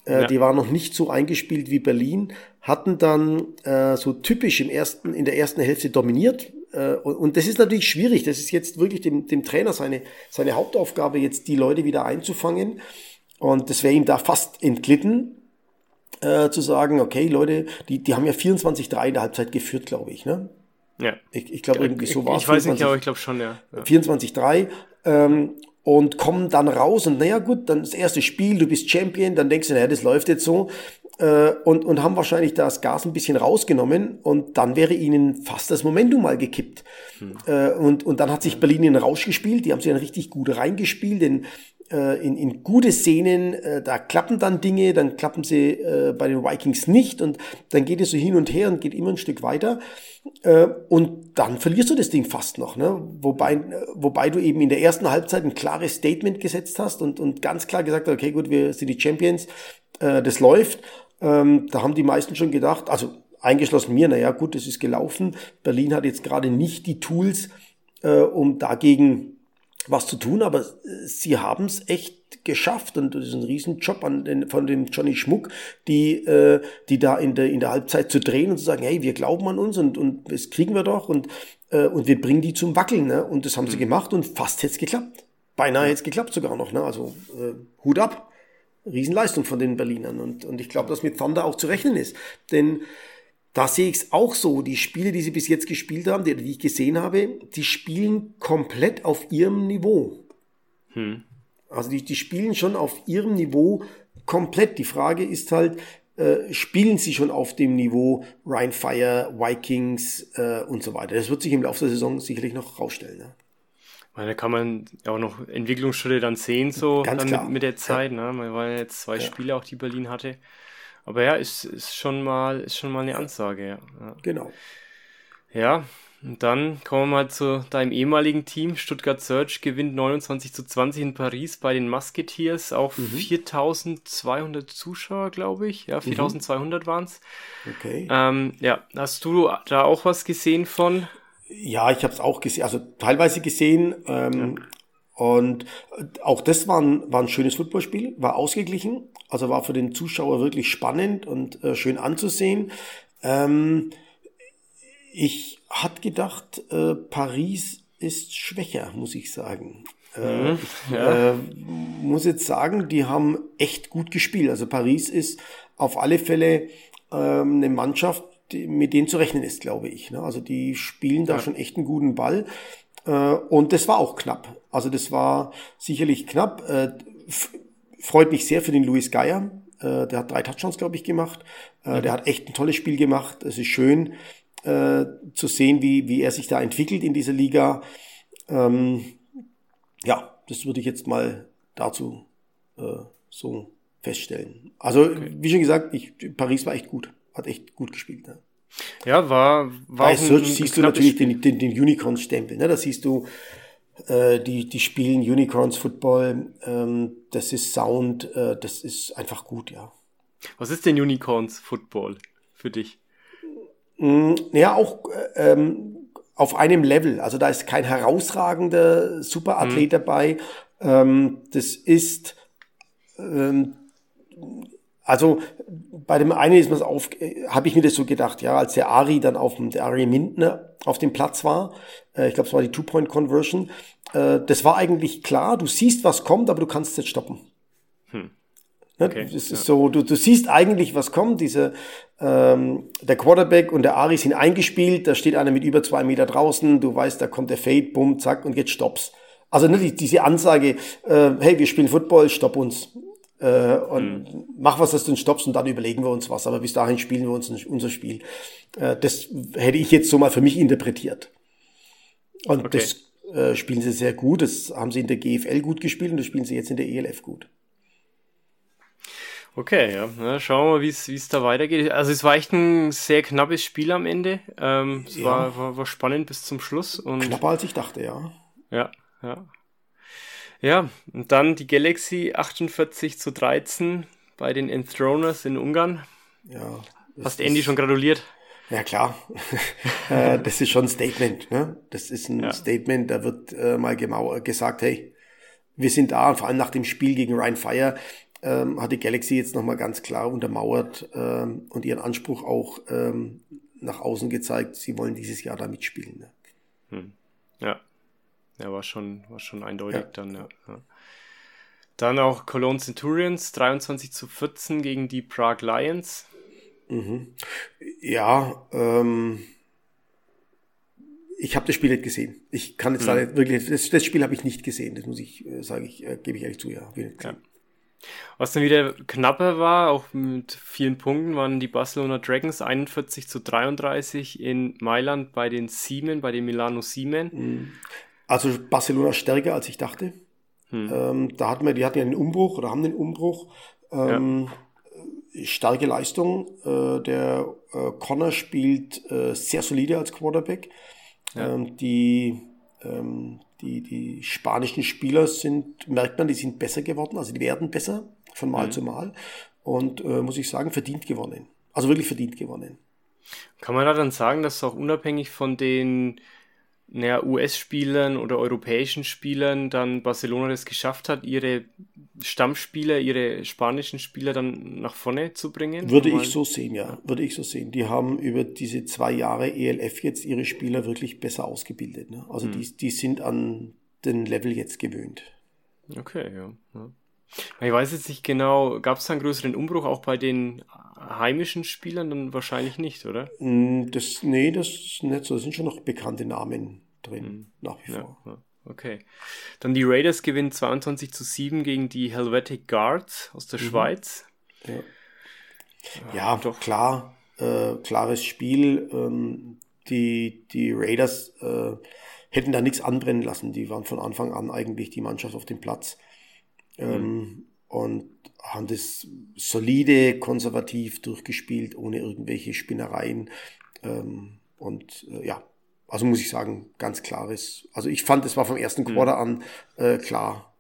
Äh, ja. Die waren noch nicht so eingespielt wie Berlin, hatten dann äh, so typisch im ersten, in der ersten Hälfte dominiert. Äh, und, und, das ist natürlich schwierig. Das ist jetzt wirklich dem, dem Trainer seine, seine Hauptaufgabe, jetzt die Leute wieder einzufangen. Und das wäre ihm da fast entglitten, äh, zu sagen, okay, Leute, die, die haben ja 24-3 in der Halbzeit geführt, glaube ich. Ne? Ja. Ich, ich glaube, irgendwie so war es. Ich weiß nicht, aber ich glaube schon, ja. ja. 24-3. Ähm, und kommen dann raus und naja gut, dann das erste Spiel, du bist Champion, dann denkst du, naja, das läuft jetzt so äh, und, und haben wahrscheinlich das Gas ein bisschen rausgenommen und dann wäre ihnen fast das Momentum mal gekippt. Hm. Äh, und, und dann hat sich Berlin in den Rausch gespielt, die haben sich dann richtig gut reingespielt, denn in, in gute Szenen, äh, da klappen dann Dinge, dann klappen sie äh, bei den Vikings nicht und dann geht es so hin und her und geht immer ein Stück weiter. Äh, und dann verlierst du das Ding fast noch, ne? Wobei, wobei du eben in der ersten Halbzeit ein klares Statement gesetzt hast und, und ganz klar gesagt hast, okay, gut, wir sind die Champions, äh, das läuft. Ähm, da haben die meisten schon gedacht, also eingeschlossen mir, naja, gut, das ist gelaufen. Berlin hat jetzt gerade nicht die Tools, äh, um dagegen was zu tun, aber sie haben es echt geschafft und das ist ein Riesenjob an den, von dem Johnny Schmuck, die, äh, die da in der, in der Halbzeit zu drehen und zu sagen, hey, wir glauben an uns und, und das kriegen wir doch und, äh, und wir bringen die zum Wackeln. Ne? Und das haben sie mhm. gemacht und fast hätte es geklappt. Beinahe hätte es geklappt sogar noch. Ne? Also äh, Hut ab. Riesenleistung von den Berlinern. Und, und ich glaube, dass mit Thunder auch zu rechnen ist. Denn da sehe ich es auch so. Die Spiele, die sie bis jetzt gespielt haben, die, die ich gesehen habe, die spielen komplett auf ihrem Niveau. Hm. Also die, die spielen schon auf ihrem Niveau komplett. Die Frage ist halt, äh, spielen sie schon auf dem Niveau Ryan Fire, Vikings äh, und so weiter. Das wird sich im Laufe der Saison sicherlich noch rausstellen. Ne? da kann man ja auch noch Entwicklungsschritte dann sehen, so Ganz dann mit, mit, der Zeit. Ja. Ne? Man war ja jetzt zwei ja. Spiele auch, die Berlin hatte. Aber ja, ist, ist schon mal, ist schon mal eine Ansage, ja. ja. Genau. Ja, Und dann kommen wir mal zu deinem ehemaligen Team. Stuttgart Search gewinnt 29 zu 20 in Paris bei den Musketeers. Auch mhm. 4200 Zuschauer, glaube ich. Ja, 4200 mhm. waren es. Okay. Ähm, ja, hast du da auch was gesehen von? Ja, ich habe es auch gesehen, also teilweise gesehen. Ähm, ja. Und auch das war ein, war ein schönes Footballspiel, war ausgeglichen, also war für den Zuschauer wirklich spannend und äh, schön anzusehen. Ähm, ich hatte gedacht, äh, Paris ist schwächer, muss ich sagen. Äh, mhm, ich ja. äh, muss jetzt sagen, die haben echt gut gespielt. Also Paris ist auf alle Fälle ähm, eine Mannschaft, die, mit denen zu rechnen ist, glaube ich. Ne? Also die spielen da ja. schon echt einen guten Ball. Äh, und das war auch knapp. Also das war sicherlich knapp. Äh, freut mich sehr für den Luis Geier. Äh, der hat drei Touchdowns, glaube ich, gemacht. Mhm. Der hat echt ein tolles Spiel gemacht. Es ist schön zu sehen, wie, wie er sich da entwickelt in dieser Liga. Ähm, ja, das würde ich jetzt mal dazu äh, so feststellen. Also, okay. wie schon gesagt, ich, Paris war echt gut. Hat echt gut gespielt. Ne? Ja, war, war Bei Search siehst du natürlich den, den, den Unicorns-Stempel. Ne? Da siehst du, die, die spielen Unicorns Football. Ähm, das ist Sound, äh, das ist einfach gut, ja. Was ist denn Unicorns Football für dich? Mm, ja, auch äh, ähm, auf einem Level. Also da ist kein herausragender Superathlet mhm. dabei. Ähm, das ist ähm, also bei dem einen ist mir auf, habe ich mir das so gedacht, ja, als der Ari dann auf dem, der Ari Mintner auf dem Platz war, äh, ich glaube, es war die Two-Point-Conversion, äh, das war eigentlich klar, du siehst, was kommt, aber du kannst es nicht stoppen. Hm. Ne? Okay, das ist ja. so, du, du siehst eigentlich, was kommt, diese, ähm, der Quarterback und der Ari sind eingespielt, da steht einer mit über zwei Meter draußen, du weißt, da kommt der Fade, bumm, zack, und jetzt stopp's. Also ne, die, diese Ansage, äh, hey, wir spielen Football, stopp uns äh, und mhm. mach was, dass du stoppst und dann überlegen wir uns was. Aber bis dahin spielen wir uns unser Spiel. Äh, das hätte ich jetzt so mal für mich interpretiert. Und okay. das äh, spielen sie sehr gut. Das haben sie in der GFL gut gespielt und das spielen sie jetzt in der ELF gut. Okay, ja. Na, schauen wir mal, wie es da weitergeht. Also es war echt ein sehr knappes Spiel am Ende. Ähm, es ja. war, war, war spannend bis zum Schluss. Und Knapper als ich dachte, ja. Ja, ja. Ja, und dann die Galaxy 48 zu 13 bei den Enthroners in Ungarn. Ja. Hast Andy schon gratuliert? Ja, klar. Äh, das ist schon ein Statement. Ne? Das ist ein ja. Statement, da wird äh, mal genau gesagt, hey, wir sind da. vor allem nach dem Spiel gegen Ryan Fire ähm, hat die Galaxy jetzt nochmal ganz klar untermauert ähm, und ihren Anspruch auch ähm, nach außen gezeigt, sie wollen dieses Jahr da mitspielen. Ne? Hm. Ja. Ja, war schon, war schon eindeutig ja. dann, ja. ja. Dann auch Cologne Centurions, 23 zu 14 gegen die Prague Lions. Mhm. Ja, ähm, ich habe das Spiel nicht gesehen. Ich kann jetzt mhm. wirklich, das, das Spiel habe ich nicht gesehen, das muss ich, äh, sage ich, äh, gebe ich ehrlich zu, ja. ja. Was dann wieder knapper war, auch mit vielen Punkten, waren die Barcelona Dragons 41 zu 33 in Mailand bei den Siemen, bei den Milano Siemen. Mhm. Also Barcelona stärker, als ich dachte. Hm. Ähm, da hatten wir, die hatten ja einen Umbruch oder haben den Umbruch. Ähm, ja. Starke Leistung. Äh, der äh, Connor spielt äh, sehr solide als Quarterback. Ja. Ähm, die, ähm, die, die spanischen Spieler sind, merkt man, die sind besser geworden, also die werden besser von Mal mhm. zu Mal. Und äh, muss ich sagen, verdient gewonnen. Also wirklich verdient gewonnen. Kann man da dann sagen, dass auch unabhängig von den naja, US-Spielern oder europäischen Spielern dann Barcelona das geschafft hat, ihre Stammspieler, ihre spanischen Spieler dann nach vorne zu bringen? Würde ich so sehen, ja. Würde ich so sehen. Die haben über diese zwei Jahre ELF jetzt ihre Spieler wirklich besser ausgebildet. Ne? Also hm. die, die sind an den Level jetzt gewöhnt. Okay, ja. ja. Ich weiß jetzt nicht genau, gab es da einen größeren Umbruch auch bei den heimischen Spielern? Dann wahrscheinlich nicht, oder? Mm, das, nee, das ist nicht so. Da sind schon noch bekannte Namen drin, mhm. nach wie vor. Ja, okay. Dann die Raiders gewinnen 22 zu 7 gegen die Helvetic Guards aus der mhm. Schweiz. Ja, ja doch. klar. Äh, klares Spiel. Ähm, die, die Raiders äh, hätten da nichts anbrennen lassen. Die waren von Anfang an eigentlich die Mannschaft auf dem Platz. Ähm, mhm. Und haben das solide, konservativ durchgespielt, ohne irgendwelche Spinnereien. Ähm, und äh, ja, also muss ich sagen, ganz klares. Also ich fand, es war vom ersten mhm. Quarter an äh, klar.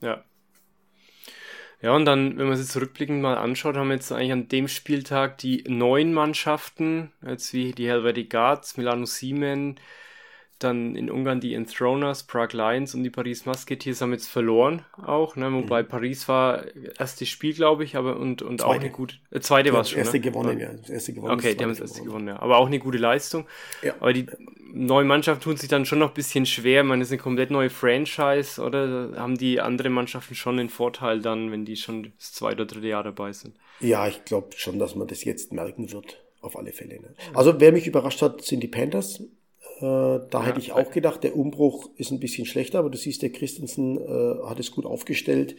Ja. Ja, und dann, wenn man sich zurückblickend mal anschaut, haben wir jetzt eigentlich an dem Spieltag die neun Mannschaften, jetzt wie die Helvetic Guards, Milano Siemen, dann in Ungarn die Enthroners, Prague Lions und die Paris Musketeers haben jetzt verloren auch, ne? wobei mhm. Paris war erstes Spiel, glaube ich, aber und, und auch eine gute, äh, zweite war es schon. Erste ne? gewonnen, ja. Das erste gewonnen. Okay, die haben das erste gewonnen, ja. Aber auch eine gute Leistung. Ja. Aber die neuen Mannschaften tun sich dann schon noch ein bisschen schwer. Ich meine, das ist eine komplett neue Franchise, oder? Da haben die anderen Mannschaften schon den Vorteil dann, wenn die schon das zweite oder dritte Jahr dabei sind. Ja, ich glaube schon, dass man das jetzt merken wird. Auf alle Fälle. Ne? Also wer mich überrascht hat, sind die Panthers. Äh, da ja, hätte ich auch gedacht, der Umbruch ist ein bisschen schlechter, aber du siehst, der Christensen äh, hat es gut aufgestellt.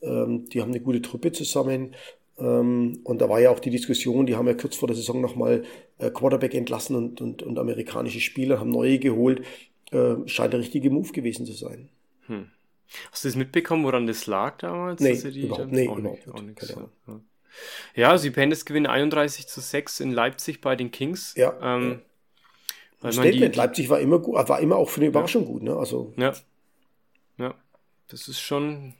Ähm, die haben eine gute Truppe zusammen. Ähm, und da war ja auch die Diskussion, die haben ja kurz vor der Saison nochmal äh, Quarterback entlassen und, und, und amerikanische Spieler, haben neue geholt. Äh, scheint der richtige Move gewesen zu sein. Hm. Hast du das mitbekommen, woran das lag damals? Nee, überhaupt, nee, auch überhaupt nicht. nicht. Ja, also die Panthers gewinnen 31 zu 6 in Leipzig bei den Kings. Ja. Ähm, ja. Weil Statement, die, Leipzig war immer gut, war immer auch für eine Überraschung ja. gut, ne? Also. Ja. Ja. Das ist schon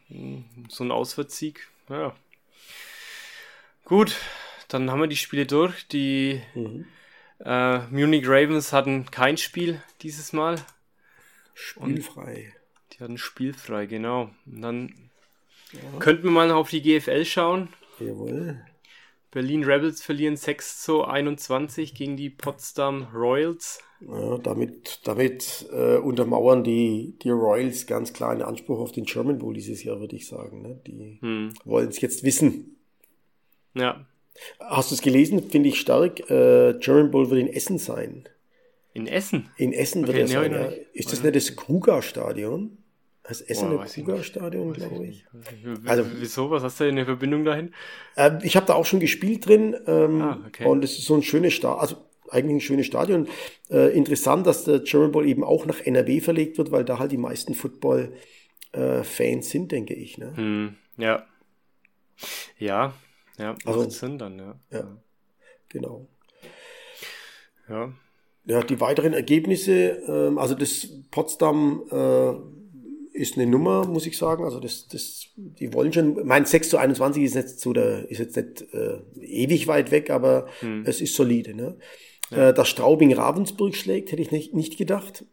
so ein Auswärtssieg. Ja. Gut, dann haben wir die Spiele durch. Die mhm. äh, Munich Ravens hatten kein Spiel dieses Mal. Spielfrei. Und die hatten spielfrei, genau. Und dann ja. könnten wir mal auf die GFL schauen. Jawohl. Berlin Rebels verlieren 6 zu 21 gegen die Potsdam Royals. Ja, damit damit äh, untermauern die, die Royals ganz klar einen Anspruch auf den German Bowl dieses Jahr, würde ich sagen. Ne? Die hm. wollen es jetzt wissen. Ja. Hast du es gelesen? Finde ich stark. Äh, German Bowl wird in Essen sein. In Essen? In Essen okay, wird er sein. Ja. Ist das nicht das Kruger-Stadion? Das Essen oh, Kruger-Stadion, glaube ich. Also, Wieso? Was hast du denn in Verbindung dahin? Äh, ich habe da auch schon gespielt drin. Ähm, ah, okay. Und es ist so ein schönes Stadion. Also, eigentlich ein schönes Stadion. Äh, interessant, dass der German Bowl eben auch nach NRW verlegt wird, weil da halt die meisten Football-Fans äh, sind, denke ich. Ne? Hm, ja. Ja, ja, also, Sinn dann, ja. Ja, genau. Ja. Ja, die weiteren Ergebnisse, ähm, also das Potsdam äh, ist eine Nummer, muss ich sagen. Also das, das, die wollen schon, mein 6 zu 21 ist jetzt so der, ist jetzt nicht äh, ewig weit weg, aber hm. es ist solide. Ne? Ja. Äh, dass Straubing Ravensburg schlägt, hätte ich nicht, nicht gedacht.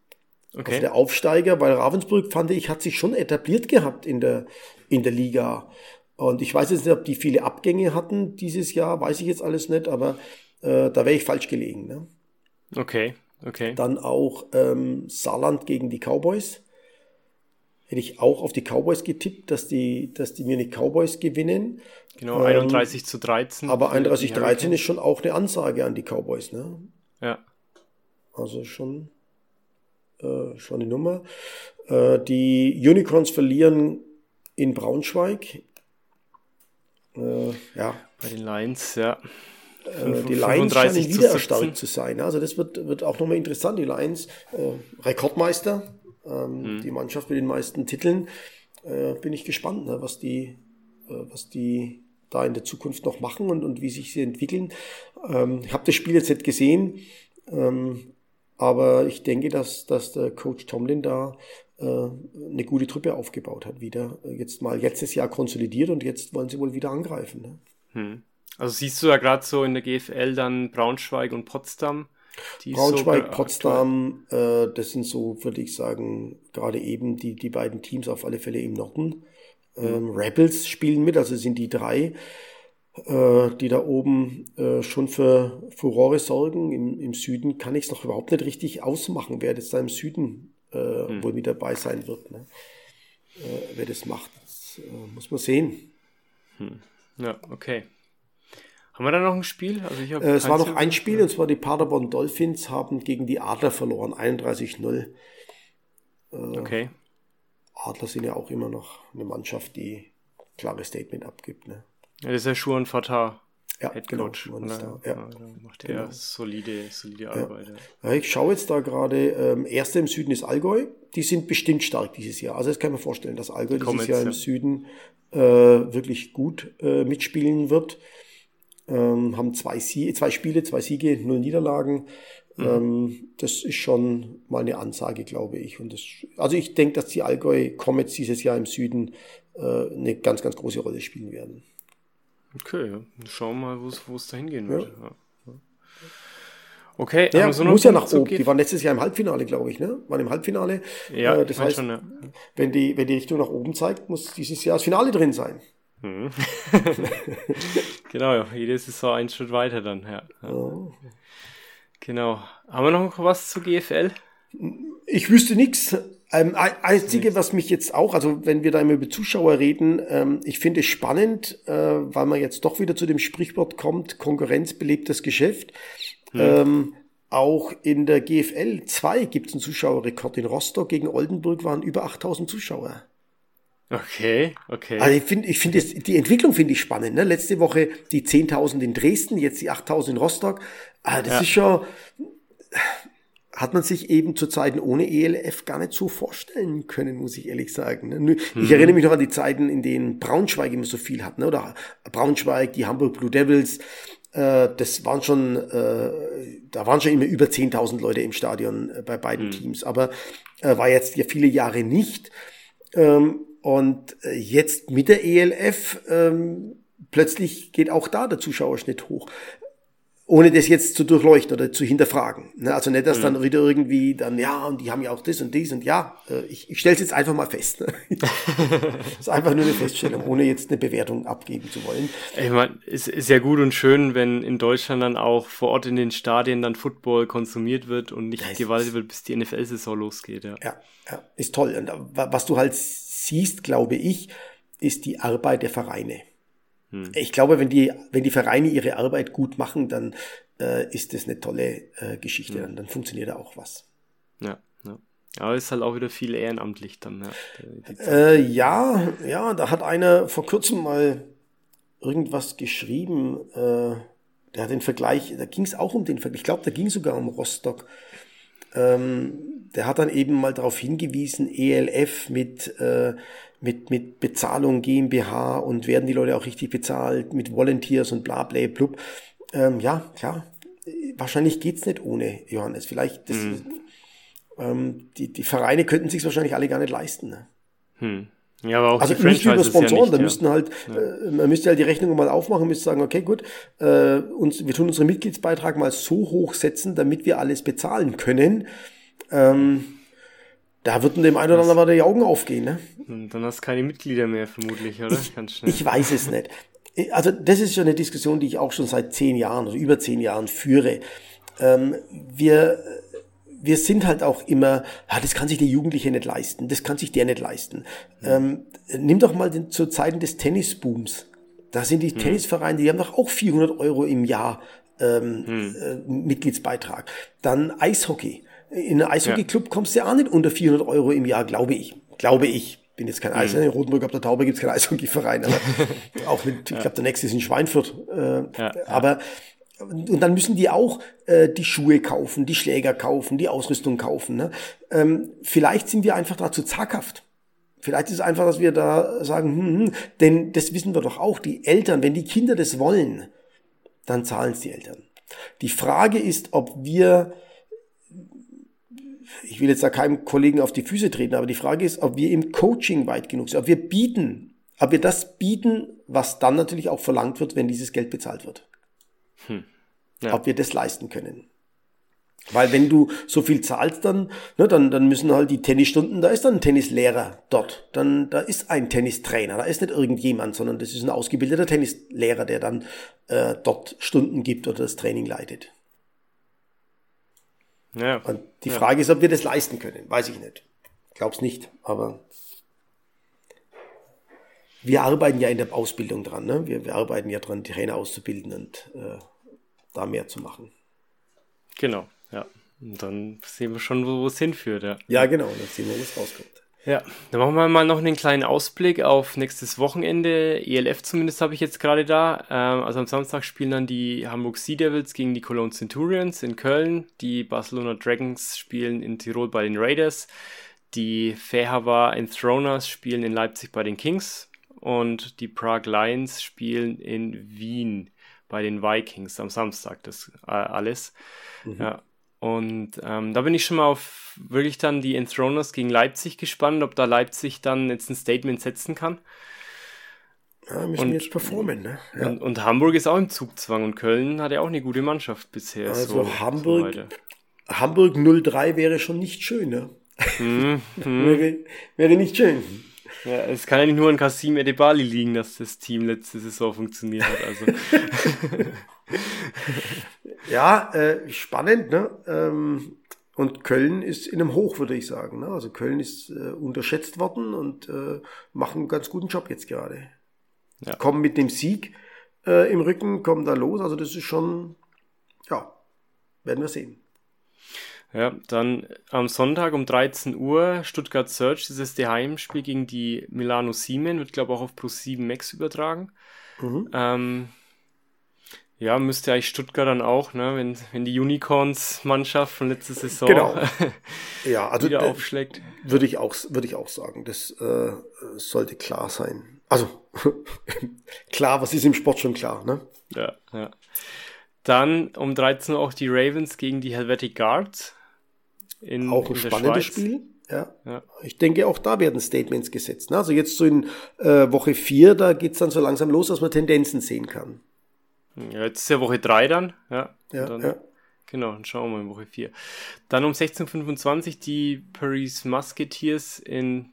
Okay. Also der Aufsteiger, weil Ravensburg, fand ich, hat sich schon etabliert gehabt in der, in der Liga. Und ich weiß jetzt nicht, ob die viele Abgänge hatten dieses Jahr, weiß ich jetzt alles nicht, aber äh, da wäre ich falsch gelegen. Ne? Okay, okay. Dann auch ähm, Saarland gegen die Cowboys. Hätte ich auch auf die Cowboys getippt, dass die, dass die Munich Cowboys gewinnen. Genau, 31 ähm, zu 13. Aber 31 zu 13 ist schon auch eine Ansage an die Cowboys, ne? Ja. Also schon, äh, schon eine Nummer. Äh, die Unicorns verlieren in Braunschweig. Äh, ja. Bei den Lions, ja. Äh, die Lions scheinen wieder erstarkt zu sein. Also das wird, wird auch nochmal interessant. Die Lions, äh, Rekordmeister, ähm, mhm. die Mannschaft mit den meisten Titeln. Äh, bin ich gespannt, ne, was die, äh, was die da in der Zukunft noch machen und, und wie sich sie entwickeln. Ähm, ich habe das Spiel jetzt nicht gesehen, ähm, aber ich denke, dass, dass der Coach Tomlin da äh, eine gute Truppe aufgebaut hat, wieder jetzt mal letztes Jahr konsolidiert und jetzt wollen sie wohl wieder angreifen. Ne? Hm. Also siehst du da gerade so in der GFL dann Braunschweig und Potsdam? Braunschweig, so Potsdam, äh, das sind so, würde ich sagen, gerade eben die, die beiden Teams auf alle Fälle im Norden. Ähm, mhm. Rebels spielen mit, also sind die drei, äh, die da oben äh, schon für Furore sorgen. Im, im Süden kann ich es noch überhaupt nicht richtig ausmachen, wer das da im Süden äh, mhm. wohl mit dabei sein wird. Ne? Äh, wer das macht, das, äh, muss man sehen. Hm. Ja, okay. Haben wir da noch ein Spiel? Also ich äh, es war noch ein Spiel, und zwar die Paderborn Dolphins haben gegen die Adler verloren, 31-0. Äh, okay. Adler sind ja auch immer noch eine Mannschaft, die klare Statement abgibt. Ne? Ja, das ist ja Schuhen Fatah. Ja, genau, da, ja. ja. macht er genau. solide, solide Arbeit. Ja. ich schaue jetzt da gerade, ähm, erster im Süden ist Allgäu. Die sind bestimmt stark dieses Jahr. Also das kann man vorstellen, dass Allgäu dieses Jahr im Süden äh, wirklich gut äh, mitspielen wird. Ähm, haben zwei, Sie zwei Spiele, zwei Siege, null Niederlagen. Mhm. Ähm, das ist schon mal eine Ansage, glaube ich. Und das, also ich denke, dass die Allgäu Comets dieses Jahr im Süden äh, eine ganz, ganz große Rolle spielen werden. Okay, ja. schauen wir mal, wo es dahin gehen wird. Ja. Okay, ja, so muss ja nach oben. Die waren letztes Jahr im Halbfinale, glaube ich, ne? Waren im Halbfinale. Ja, äh, das heißt, schon, ja. wenn, die, wenn die Richtung nach oben zeigt, muss dieses Jahr das Finale drin sein. Mhm. genau, jede Saison einen Schritt weiter dann, ja. Oh. Genau. Haben wir noch was zu GFL? Ich wüsste nichts. Ähm, einzige, was mich jetzt auch, also wenn wir da immer über Zuschauer reden, ähm, ich finde es spannend, äh, weil man jetzt doch wieder zu dem Sprichwort kommt, Konkurrenz belebt das Geschäft. Hm. Ähm, auch in der GFL 2 gibt es einen Zuschauerrekord. In Rostock gegen Oldenburg waren über 8000 Zuschauer. Okay, okay. Also ich finde, ich finde die Entwicklung finde ich spannend. Ne? Letzte Woche die 10.000 in Dresden, jetzt die 8.000 in Rostock. Ah, das ja. ist schon, hat man sich eben zu Zeiten ohne ELF gar nicht so vorstellen können, muss ich ehrlich sagen. Ne? Ich mhm. erinnere mich noch an die Zeiten, in denen Braunschweig immer so viel hat, ne? oder Braunschweig, die Hamburg Blue Devils, äh, das waren schon, äh, da waren schon immer über 10.000 Leute im Stadion äh, bei beiden mhm. Teams, aber äh, war jetzt ja viele Jahre nicht. Ähm, und äh, jetzt mit der ELF ähm, plötzlich geht auch da der Zuschauerschnitt hoch ohne das jetzt zu durchleuchten oder zu hinterfragen. Ne? Also nicht, dass mhm. dann wieder irgendwie dann, ja, und die haben ja auch das und dies und ja, äh, ich, ich stelle es jetzt einfach mal fest. Ne? das ist einfach nur eine Feststellung, ohne jetzt eine Bewertung abgeben zu wollen. Ich meine, es ist ja gut und schön, wenn in Deutschland dann auch vor Ort in den Stadien dann Football konsumiert wird und nicht das gewaltet wird, bis die NFL-Saison losgeht. Ja. ja, ja, ist toll. Und was du halt siehst, glaube ich, ist die Arbeit der Vereine. Hm. Ich glaube, wenn die, wenn die Vereine ihre Arbeit gut machen, dann äh, ist das eine tolle äh, Geschichte. Hm. Dann, dann funktioniert da auch was. Ja, ja. Aber ist halt auch wieder viel ehrenamtlich dann. Ja, äh, ja, ja, da hat einer vor kurzem mal irgendwas geschrieben. Äh, der hat den Vergleich, da ging es auch um den Vergleich. Ich glaube, da ging sogar um Rostock. Ähm, der hat dann eben mal darauf hingewiesen, ELF mit äh, mit, mit Bezahlung GmbH und werden die Leute auch richtig bezahlt mit Volunteers und bla bla blub. Ähm, ja, klar, wahrscheinlich geht's nicht ohne Johannes. Vielleicht, das, hm. ähm, die, die Vereine könnten sich wahrscheinlich alle gar nicht leisten. Ne? Hm. Ja, aber auch also die nicht über Sponsoren, ja nicht, da ja. müssten halt, ja. äh, man müsste halt die Rechnung mal aufmachen, müsste sagen, okay, gut, äh, uns, wir tun unseren Mitgliedsbeitrag mal so hoch setzen, damit wir alles bezahlen können. Ähm, da würden dem einen oder anderen mal die Augen aufgehen, ne? Dann hast du keine Mitglieder mehr, vermutlich, oder? Ich, ich weiß es nicht. Also, das ist schon eine Diskussion, die ich auch schon seit zehn Jahren oder über zehn Jahren führe. Ähm, wir, wir sind halt auch immer, ah, das kann sich der Jugendliche nicht leisten, das kann sich der nicht leisten. Ähm, nimm doch mal den, zu Zeiten des Tennisbooms. Da sind die hm. Tennisvereine, die haben doch auch 400 Euro im Jahr ähm, hm. äh, Mitgliedsbeitrag. Dann Eishockey. In einen Eishockey-Club kommst du ja auch nicht unter 400 Euro im Jahr, glaube ich. Glaube ich. Bin jetzt kein Eis. Mhm. In Rotenburg auf der Taube gibt es keinen Eishockey-Verein. Aber auch mit, ich glaube, der nächste ist in Schweinfurt. Äh, ja, aber und dann müssen die auch äh, die Schuhe kaufen, die Schläger kaufen, die Ausrüstung kaufen. Ne? Ähm, vielleicht sind wir einfach dazu zaghaft. Vielleicht ist es einfach, dass wir da sagen, hm, hm, denn das wissen wir doch auch, die Eltern, wenn die Kinder das wollen, dann zahlen es die Eltern. Die Frage ist, ob wir ich will jetzt da keinem Kollegen auf die Füße treten, aber die Frage ist, ob wir im Coaching weit genug sind, ob wir bieten, ob wir das bieten, was dann natürlich auch verlangt wird, wenn dieses Geld bezahlt wird. Hm. Ja. Ob wir das leisten können. Weil wenn du so viel zahlst, dann, ne, dann, dann müssen halt die Tennisstunden, da ist dann ein Tennislehrer dort. Dann, da ist ein Tennistrainer, da ist nicht irgendjemand, sondern das ist ein ausgebildeter Tennislehrer, der dann äh, dort Stunden gibt oder das Training leitet. Ja. Und die ja. Frage ist, ob wir das leisten können. Weiß ich nicht. Ich glaube es nicht, aber wir arbeiten ja in der Ausbildung dran. Ne? Wir, wir arbeiten ja dran, Trainer auszubilden und äh, da mehr zu machen. Genau, ja. Und dann sehen wir schon, wo es hinführt. Ja, ja genau. Dann sehen wir, wo es rauskommt. Ja, dann machen wir mal noch einen kleinen Ausblick auf nächstes Wochenende. ELF zumindest habe ich jetzt gerade da. Ähm, also am Samstag spielen dann die Hamburg Sea Devils gegen die Cologne Centurions in Köln. Die Barcelona Dragons spielen in Tirol bei den Raiders. Die Fairhavar Enthroners spielen in Leipzig bei den Kings. Und die Prague Lions spielen in Wien bei den Vikings am Samstag. Das äh, alles. Mhm. Ja. Und ähm, da bin ich schon mal auf wirklich dann die Enthroners gegen Leipzig gespannt, ob da Leipzig dann jetzt ein Statement setzen kann. Ja, müssen und, jetzt performen, ne? Ja. Und, und, Hamburg ist auch im Zugzwang und Köln hat ja auch eine gute Mannschaft bisher. Also so, Hamburg, so Hamburg 03 wäre schon nicht schön, ne? Mhm. wäre, wäre nicht schön. Ja, es kann ja nicht nur an Kasim Edebali liegen, dass das Team letzte Saison funktioniert hat. Also. ja, äh, spannend, ne? Ähm, und Köln ist in einem Hoch, würde ich sagen. Ne? Also Köln ist äh, unterschätzt worden und äh, machen einen ganz guten Job jetzt gerade. Ja. Kommen mit dem Sieg äh, im Rücken, kommen da los. Also das ist schon, ja, werden wir sehen. Ja, dann am Sonntag um 13 Uhr Stuttgart Search, das ist das Heimspiel gegen die Milano Siemen, wird glaube ich auch auf Pro 7 Max übertragen. Mhm. Ähm, ja, müsste eigentlich Stuttgart dann auch, ne, wenn, wenn die Unicorns-Mannschaft von letzter Saison genau. ja, also, wieder aufschlägt. Würde ich auch, würde ich auch sagen. Das äh, sollte klar sein. Also klar, was ist im Sport schon klar, ne? Ja, ja. Dann um 13 Uhr auch die Ravens gegen die Helvetic Guards. In, auch ein spannendes Spiel. Ja. ja. Ich denke, auch da werden Statements gesetzt. Ne? Also jetzt so in äh, Woche 4, da geht es dann so langsam los, dass man Tendenzen sehen kann. Ja, jetzt ist ja Woche 3 dann. Ja, ja, dann, ja. Genau, dann schauen wir mal in Woche 4. Dann um 16.25 Uhr die Paris Musketeers in,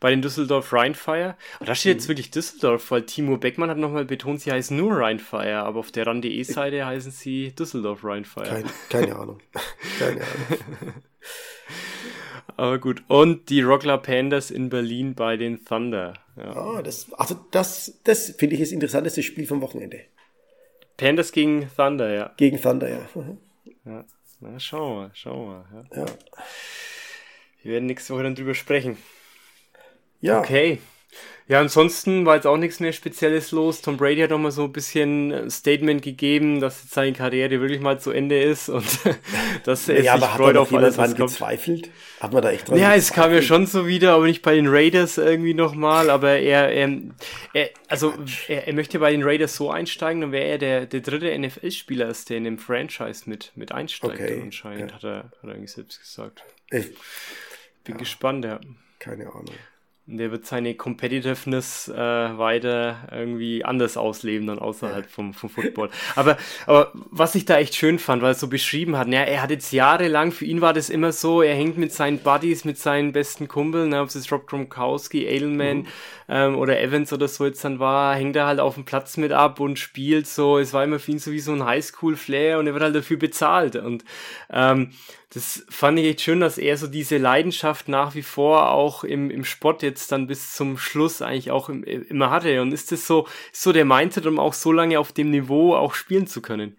bei den Düsseldorf Rheinfire. Und da steht mhm. jetzt wirklich Düsseldorf, weil Timo Beckmann hat nochmal betont, sie heißen nur Rheinfire, aber auf der RAN.de-Seite heißen sie Düsseldorf Rheinfire. Keine, keine Ahnung. keine Ahnung. aber gut. Und die Rockler Pandas in Berlin bei den Thunder. Ja. Ah, das, also das, das finde ich das interessanteste Spiel vom Wochenende. Panthers gegen Thunder, ja. Gegen Thunder, ja. Mhm. Ja, na, schauen wir, schauen wir. Ja. ja. Wir werden nächste Woche dann drüber sprechen. Ja. Okay. Ja, ansonsten war jetzt auch nichts mehr Spezielles los. Tom Brady hat noch mal so ein bisschen ein Statement gegeben, dass jetzt seine Karriere wirklich mal zu Ende ist und dass er ja, sich freut auf alles, was kommt. gezweifelt? Hat man da echt dran Ja, gezweifelt? es kam ja schon so wieder, aber nicht bei den Raiders irgendwie nochmal, aber er, er, er also er, er, möchte bei den Raiders so einsteigen, dann wäre er der, der dritte NFL-Spieler ist, der in dem Franchise mit, mit einsteigt okay, anscheinend, ja. hat, er, hat er irgendwie selbst gesagt. Ich bin ja. gespannt, ja. Keine Ahnung der wird seine Competitiveness äh, weiter irgendwie anders ausleben dann außerhalb ja. vom, vom Football. Aber, aber was ich da echt schön fand, weil er so beschrieben hat, ja, er hat jetzt jahrelang, für ihn war das immer so, er hängt mit seinen Buddies, mit seinen besten Kumpeln, ne, ob es Rob Gronkowski, Edelman mhm. Ähm, oder Evans oder so jetzt dann war, hängt er halt auf dem Platz mit ab und spielt so, es war immer für ihn so wie so ein Highschool-Flair und er wird halt dafür bezahlt und ähm, das fand ich echt schön, dass er so diese Leidenschaft nach wie vor auch im, im Sport jetzt dann bis zum Schluss eigentlich auch im, immer hatte. Und ist das so, ist so der Mindset, um auch so lange auf dem Niveau auch spielen zu können?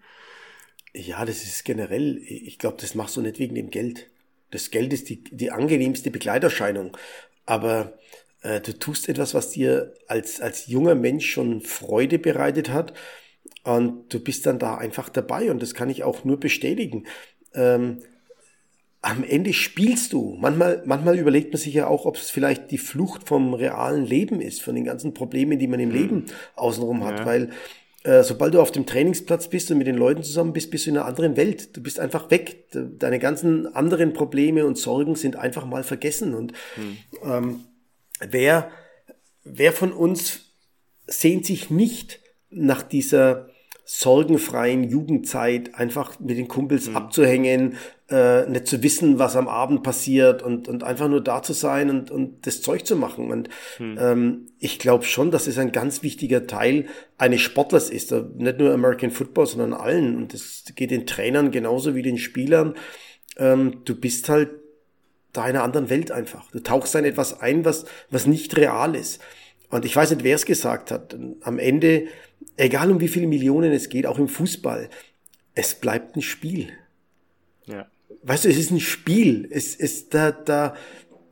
Ja, das ist generell, ich glaube, das machst du nicht wegen dem Geld. Das Geld ist die, die angenehmste Begleiterscheinung. Aber äh, du tust etwas, was dir als, als junger Mensch schon Freude bereitet hat. Und du bist dann da einfach dabei. Und das kann ich auch nur bestätigen. Ähm, am Ende spielst du. Manchmal, manchmal überlegt man sich ja auch, ob es vielleicht die Flucht vom realen Leben ist, von den ganzen Problemen, die man im mhm. Leben außenrum hat, ja. weil äh, sobald du auf dem Trainingsplatz bist und mit den Leuten zusammen bist, bist du in einer anderen Welt. Du bist einfach weg. Deine ganzen anderen Probleme und Sorgen sind einfach mal vergessen. Und mhm. ähm, wer, wer von uns sehnt sich nicht nach dieser sorgenfreien Jugendzeit einfach mit den Kumpels mhm. abzuhängen, äh, nicht zu wissen, was am Abend passiert und, und einfach nur da zu sein und, und das Zeug zu machen. Und mhm. ähm, ich glaube schon, dass es ein ganz wichtiger Teil eines Sportlers ist. Nicht nur American Football, sondern allen. Und das geht den Trainern genauso wie den Spielern. Ähm, du bist halt da in einer anderen Welt einfach. Du tauchst in etwas ein, was, was nicht real ist. Und ich weiß nicht, wer es gesagt hat. Am Ende egal um wie viele Millionen es geht, auch im Fußball, es bleibt ein Spiel. Ja. Weißt du, es ist ein Spiel. Es, es, da, da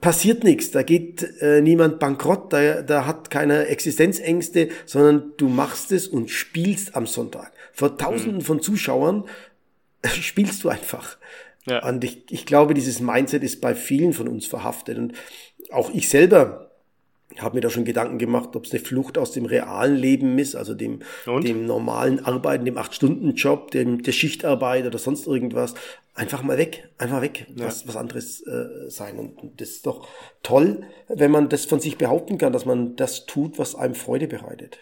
passiert nichts. Da geht äh, niemand bankrott. Da, da hat keiner Existenzängste, sondern du machst es und spielst am Sonntag. Vor Tausenden mhm. von Zuschauern spielst du einfach. Ja. Und ich, ich glaube, dieses Mindset ist bei vielen von uns verhaftet. Und auch ich selber habe mir da schon Gedanken gemacht, ob es eine Flucht aus dem realen Leben ist, also dem, dem normalen Arbeiten, dem Acht-Stunden-Job, dem, der Schichtarbeit oder sonst irgendwas. Einfach mal weg, einfach weg, ja. was, was anderes äh, sein. Und das ist doch toll, wenn man das von sich behaupten kann, dass man das tut, was einem Freude bereitet.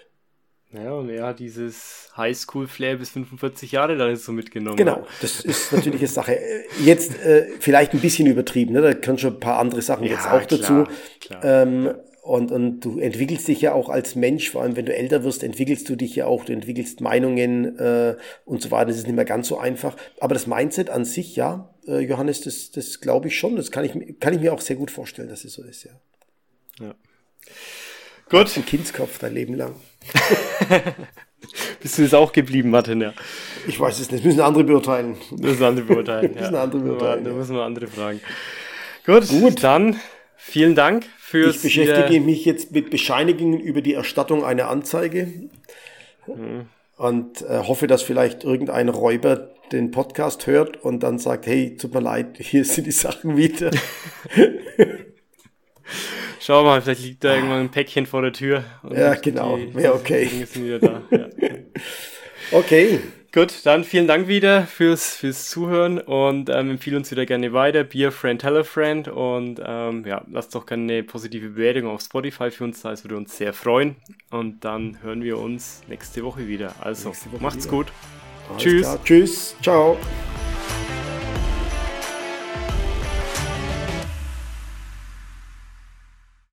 Ja, und er hat dieses Highschool-Flair bis 45 Jahre da so mitgenommen. Genau, das ist natürlich eine Sache. Jetzt äh, vielleicht ein bisschen übertrieben, ne? da können schon ein paar andere Sachen ja, jetzt auch klar, dazu. Klar. Ähm, und, und du entwickelst dich ja auch als Mensch, vor allem wenn du älter wirst, entwickelst du dich ja auch, du entwickelst Meinungen äh, und so weiter. Das ist nicht mehr ganz so einfach. Aber das Mindset an sich, ja, äh, Johannes, das, das glaube ich schon. Das kann ich, kann ich mir auch sehr gut vorstellen, dass es so ist, ja. ja. Gut. Ein Kindskopf dein Leben lang. Bist du das auch geblieben, Martin, ja? Ich weiß es nicht. Das müssen andere beurteilen. Das müssen andere beurteilen. das müssen andere beurteilen. Da müssen wir andere fragen. Gut, Gut, dann vielen Dank fürs. Ich beschäftige mich jetzt mit Bescheinigungen über die Erstattung einer Anzeige mhm. und äh, hoffe, dass vielleicht irgendein Räuber den Podcast hört und dann sagt, hey, tut mir leid, hier sind die Sachen wieder. Schau mal, vielleicht liegt da irgendwann ein Päckchen vor der Tür. ja, genau. Ja, okay. Ja. okay. Gut, dann vielen Dank wieder fürs, fürs Zuhören und ähm, empfehle uns wieder gerne weiter. Be a friend, tell a friend und ähm, ja, lasst doch gerne eine positive Bewertung auf Spotify für uns da, es würde uns sehr freuen. Und dann hören wir uns nächste Woche wieder. Also, Woche macht's wieder. gut. Alles Tschüss. Klar. Tschüss. Ciao.